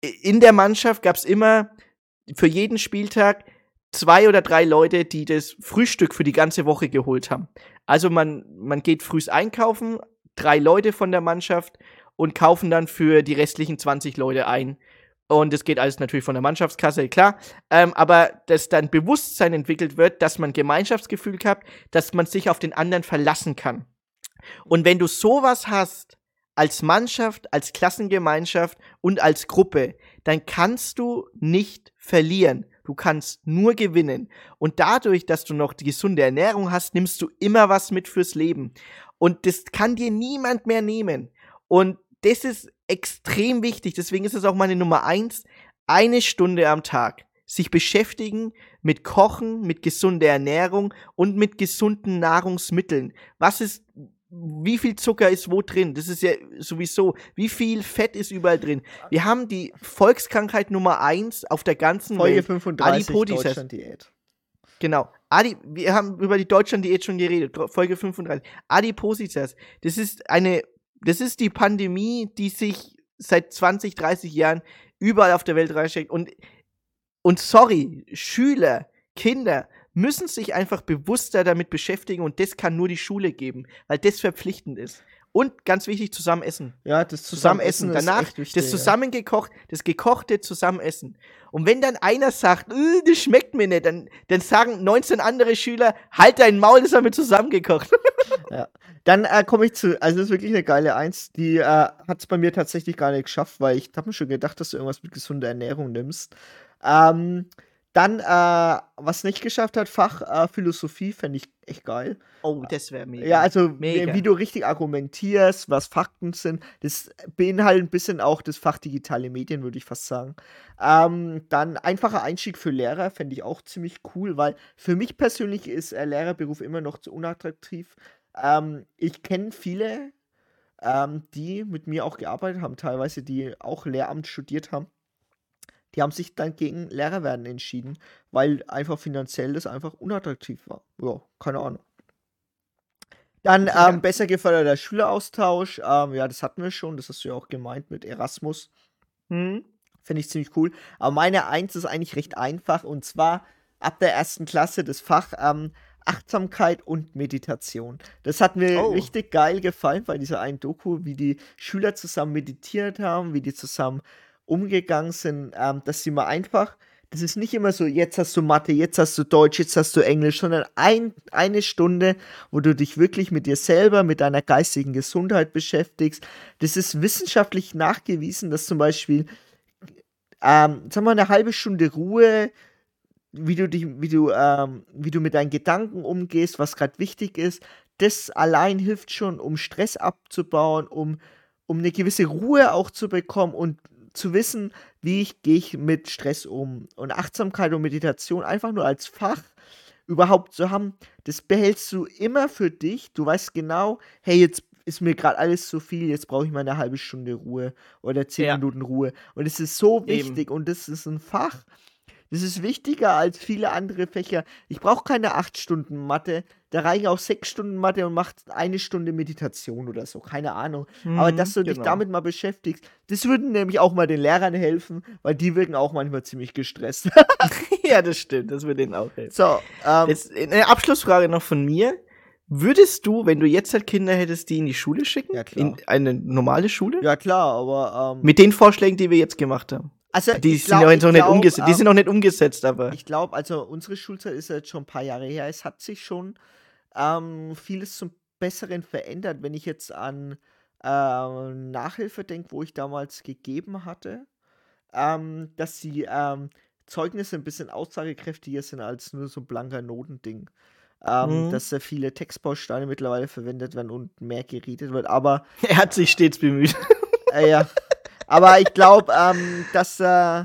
in der Mannschaft gab es immer für jeden Spieltag zwei oder drei Leute, die das Frühstück für die ganze Woche geholt haben. Also man, man geht frühs einkaufen, drei Leute von der Mannschaft und kaufen dann für die restlichen 20 Leute ein. Und das geht alles natürlich von der Mannschaftskasse, klar. Ähm, aber dass dann Bewusstsein entwickelt wird, dass man Gemeinschaftsgefühl hat, dass man sich auf den anderen verlassen kann. Und wenn du sowas hast, als Mannschaft, als Klassengemeinschaft und als Gruppe, dann kannst du nicht verlieren. Du kannst nur gewinnen. Und dadurch, dass du noch die gesunde Ernährung hast, nimmst du immer was mit fürs Leben. Und das kann dir niemand mehr nehmen. Und das ist extrem wichtig. Deswegen ist es auch meine Nummer eins. Eine Stunde am Tag sich beschäftigen mit Kochen, mit gesunder Ernährung und mit gesunden Nahrungsmitteln. Was ist, wie viel Zucker ist wo drin? Das ist ja sowieso, wie viel Fett ist überall drin? Wir haben die Volkskrankheit Nummer eins auf der ganzen Folge Welt. 35 Adipositas. Deutschland-Diät. Genau. Adi, wir haben über die Deutschland-Diät schon geredet. Folge 35. Adipositas. Das ist eine, das ist die Pandemie, die sich seit 20, 30 Jahren überall auf der Welt reinsteckt. Und, und sorry, Schüler, Kinder müssen sich einfach bewusster damit beschäftigen und das kann nur die Schule geben, weil das verpflichtend ist. Und ganz wichtig, zusammen essen. Ja, das Zusammen Zusammenessen essen. ist Danach wichtig, das zusammengekocht, das gekochte Zusammenessen. Und wenn dann einer sagt, "Äh, das schmeckt mir nicht, dann, dann sagen 19 andere Schüler, halt dein Maul, das haben wir zusammengekocht. (laughs) Ja. Dann äh, komme ich zu, also das ist wirklich eine geile Eins. Die äh, hat es bei mir tatsächlich gar nicht geschafft, weil ich habe mir schon gedacht, dass du irgendwas mit gesunder Ernährung nimmst. Ähm, dann, äh, was nicht geschafft hat, Fach äh, Philosophie, fände ich echt geil. Oh, das wäre mega. Ja, also Mega. wie, du richtig argumentierst, was Fakten sind, das beinhaltet ein bisschen auch das Fach digitale Medien, würde ich fast sagen. Ähm, dann einfacher Einstieg für Lehrer fände ich auch ziemlich cool, weil für mich persönlich ist äh, Lehrerberuf immer noch zu unattraktiv. Ähm, ich kenne viele, ähm, die mit mir auch gearbeitet haben, teilweise, die auch Lehramt studiert haben. Die haben sich dann gegen Lehrer werden entschieden, weil einfach finanziell das einfach unattraktiv war. Ja, keine Ahnung. Dann ähm, besser geförderter Schüleraustausch. Ähm, ja, das hatten wir schon. Das hast du ja auch gemeint mit Erasmus. Hm? Finde ich ziemlich cool. Aber meine Eins ist eigentlich recht einfach. Und zwar ab der ersten Klasse das Fach ähm, Achtsamkeit und Meditation. Das hat mir Oh. richtig geil gefallen bei dieser einen Doku, wie die Schüler zusammen meditiert haben, wie die zusammen umgegangen sind, ähm, dass sie mal einfach, das ist nicht immer so, jetzt hast du Mathe, jetzt hast du Deutsch, jetzt hast du Englisch, sondern ein, eine Stunde, wo du dich wirklich mit dir selber, mit deiner geistigen Gesundheit beschäftigst. Das ist wissenschaftlich nachgewiesen, dass zum Beispiel, ähm, sagen wir eine halbe Stunde Ruhe, wie du dich, wie du, ähm, wie du mit deinen Gedanken umgehst, was gerade wichtig ist, das allein hilft schon, um Stress abzubauen, um, um eine gewisse Ruhe auch zu bekommen und zu wissen, wie ich gehe ich mit Stress um. Und Achtsamkeit und Meditation einfach nur als Fach überhaupt zu haben, das behältst du immer für dich. Du weißt genau, hey, jetzt ist mir gerade alles zu viel, jetzt brauche ich mal eine halbe Stunde Ruhe oder zehn Ja. Minuten Ruhe. Und es ist so Eben. wichtig und das ist ein Fach, das ist wichtiger als viele andere Fächer. Ich brauche keine acht Stunden Mathe, da reichen auch sechs Stunden Mathe und macht eine Stunde Meditation oder so, keine Ahnung. Aber Mhm, dass du dich genau. damit mal beschäftigst, das würde nämlich auch mal den Lehrern helfen, weil die wirken auch manchmal ziemlich gestresst. (laughs) (laughs) ja, das stimmt, das würde denen auch helfen. so, ähm, Jetzt eine Abschlussfrage noch von mir. Würdest du, wenn du jetzt halt Kinder hättest, die in die Schule schicken? Ja, klar. In eine normale Schule? ja klar, aber ähm, Mit den Vorschlägen, die wir jetzt gemacht haben. Also Die, ich sind, glaub- noch nicht, glaub, umgesetzt, die ähm, sind noch nicht umgesetzt, aber. Ich glaube, also unsere Schulzeit ist ja jetzt schon ein paar Jahre her. Es hat sich schon ähm, vieles zum Besseren verändert. Wenn ich jetzt an ähm, Nachhilfe denke, wo ich damals gegeben hatte, ähm, dass die ähm, Zeugnisse ein bisschen aussagekräftiger sind als nur so ein blanker Notending. Ähm, Mhm. Dass sehr viele Textbausteine mittlerweile verwendet werden und mehr geredet wird. Aber (laughs) Er hat sich stets bemüht. äh, ja. Aber ich glaube, ähm, dass, äh,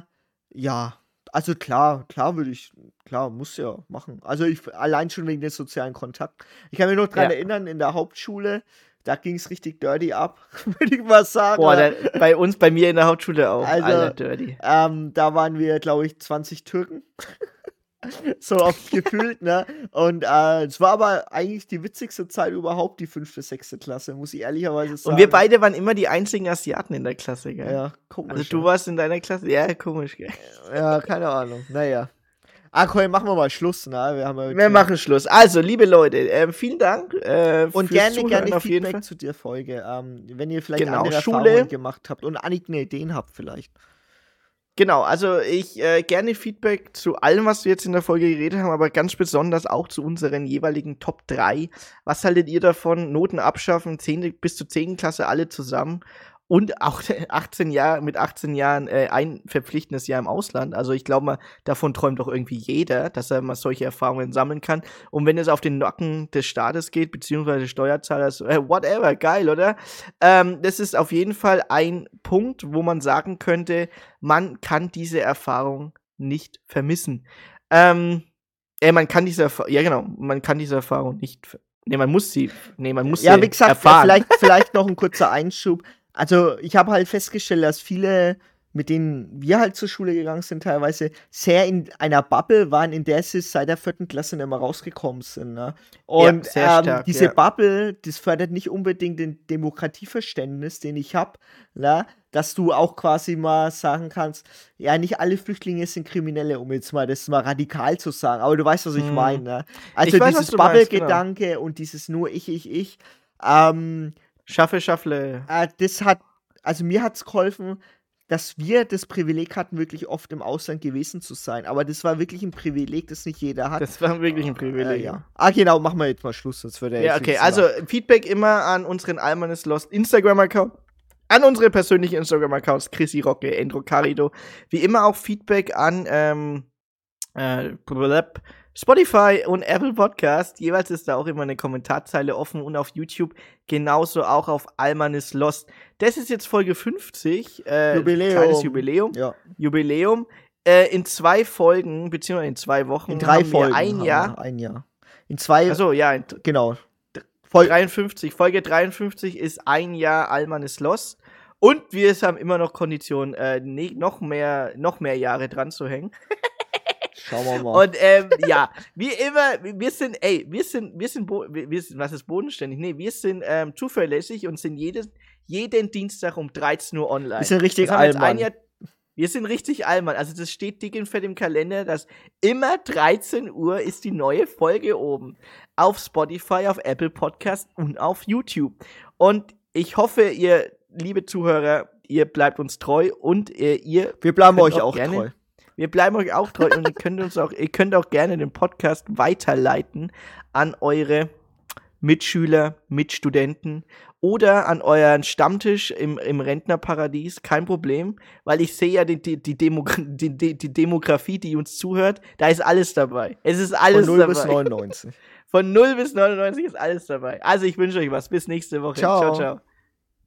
ja, also klar, klar würde ich, klar, muss ja machen. Also ich, allein schon wegen des sozialen Kontakt. Ich kann mich noch dran Ja. erinnern, in der Hauptschule, da ging es richtig dirty ab, (laughs) würde ich mal sagen. Boah, der, bei uns, bei mir in der Hauptschule auch. Also, Alter, dirty. ähm, da waren wir, glaube ich, 20 Türken. (laughs) so oft gefühlt, ne? Und äh, es war aber eigentlich die witzigste Zeit überhaupt, die fünfte, sechste Klasse, muss ich ehrlicherweise sagen. Und wir beide waren immer die einzigen Asiaten in der Klasse, gell? Ja, komisch. Also du ja. warst in deiner Klasse? Ja, komisch, gell? Ja, keine Ahnung. Naja. Ah, komm, machen wir mal Schluss, ne? Wir, haben ja Wir machen Schluss. Also, liebe Leute, ähm, vielen Dank. Äh, Und fürs gerne, Zuhören gerne auf jeden Feedback Fall. zu der Folge. Ähm, wenn ihr vielleicht Genau, andere Schule. Erfahrungen gemacht habt und einige Ideen habt vielleicht. Genau, also ich äh, gerne Feedback zu allem, was wir jetzt in der Folge geredet haben, aber ganz besonders auch zu unseren jeweiligen Top 3. Was haltet ihr davon? Noten abschaffen, 10. bis zur 10. Klasse alle zusammen und auch (laughs) 18 Jahre, mit 18 Jahren äh, ein verpflichtendes Jahr im Ausland. Also ich glaube mal, davon träumt doch irgendwie jeder, dass er mal solche Erfahrungen sammeln kann. Und wenn es auf den Nacken des Staates geht, beziehungsweise des Steuerzahlers, äh, whatever, geil, oder? Ähm, das ist auf jeden Fall ein Punkt, wo man sagen könnte, man kann diese Erfahrung nicht vermissen. Ähm, äh, man kann diese Erfahrung, ja genau, man kann diese Erfahrung nicht, nee, man muss sie, nee, man muss Ja, sie wie gesagt, erfahren. vielleicht, vielleicht noch ein kurzer Einschub. Also, ich habe halt festgestellt, dass viele, mit denen wir halt zur Schule gegangen sind, teilweise sehr in einer Bubble waren, in der sie seit der vierten Klasse nicht mehr rausgekommen sind. Ne? Und sehr ähm, stark, diese ja. Bubble, das fördert nicht unbedingt den Demokratieverständnis, den ich habe, ne? dass du auch quasi mal sagen kannst, ja, nicht alle Flüchtlinge sind Kriminelle, um jetzt mal das mal radikal zu sagen, aber du weißt, was ich Hm. meine. Ne? Also Ich weiß, dieses genau. Bubble-Gedanke und dieses nur ich, ich, ich, ähm, Schaffe, schaffle. äh, das hat, also mir hat es geholfen, dass wir das Privileg hatten, wirklich oft im Ausland gewesen zu sein. Aber das war wirklich ein Privileg, das nicht jeder hat. Das war wirklich ein Privileg. Äh, ja. Ah, genau, machen wir jetzt mal Schluss, sonst wird er Ja, okay, also machen. Feedback immer an unseren Almanes Lost Instagram-Account, an unsere persönlichen Instagram-Accounts, Chrissy Rocke, Endro Carido. Wie immer auch Feedback an ähm, äh, Spotify und Apple Podcast. Jeweils ist da auch immer eine Kommentarzeile offen und auf YouTube genauso auch auf Almanes Lost. Das ist jetzt Folge 50. Äh, Jubiläum. Kleines Jubiläum. Ja. Jubiläum. Äh, in zwei Folgen, beziehungsweise in zwei Wochen, In drei Folgen. ein Jahr. Ein Jahr. In zwei. Achso, ja, in, Genau. Folge 53. Folge 53 ist ein Jahr Alman ist lost. Und wir haben immer noch Konditionen, äh, ne, noch, mehr, noch mehr Jahre dran zu hängen. (laughs) Schauen wir mal. Und ähm, ja, wie immer, wir sind, ey, wir sind, wir sind, wir sind, was ist bodenständig? Nee, wir sind ähm, zuverlässig und sind jedes, jeden Dienstag um 13 Uhr online. Wir sind richtig Allmann. wir sind richtig Allmann. Also das steht dick und fett im Kalender, dass immer 13 Uhr ist die neue Folge oben. Auf Spotify, auf Apple Podcast und auf YouTube. Und ich hoffe, ihr, liebe Zuhörer, ihr bleibt uns treu und äh, ihr wir bleiben euch auch gerne, treu. Wir bleiben euch auch treu und ihr könnt uns auch, ihr könnt auch gerne den Podcast weiterleiten an eure Mitschüler, Mitstudenten oder an euren Stammtisch im, im Rentnerparadies, kein Problem, weil ich sehe ja die, die, die, Demo die, die, die Demografie, die uns zuhört, da ist alles dabei. Es ist alles Von 0 dabei. bis 99. Von 0 bis 99 ist alles dabei. Also ich wünsche euch was. Bis nächste Woche. Ciao. ciao. ciao.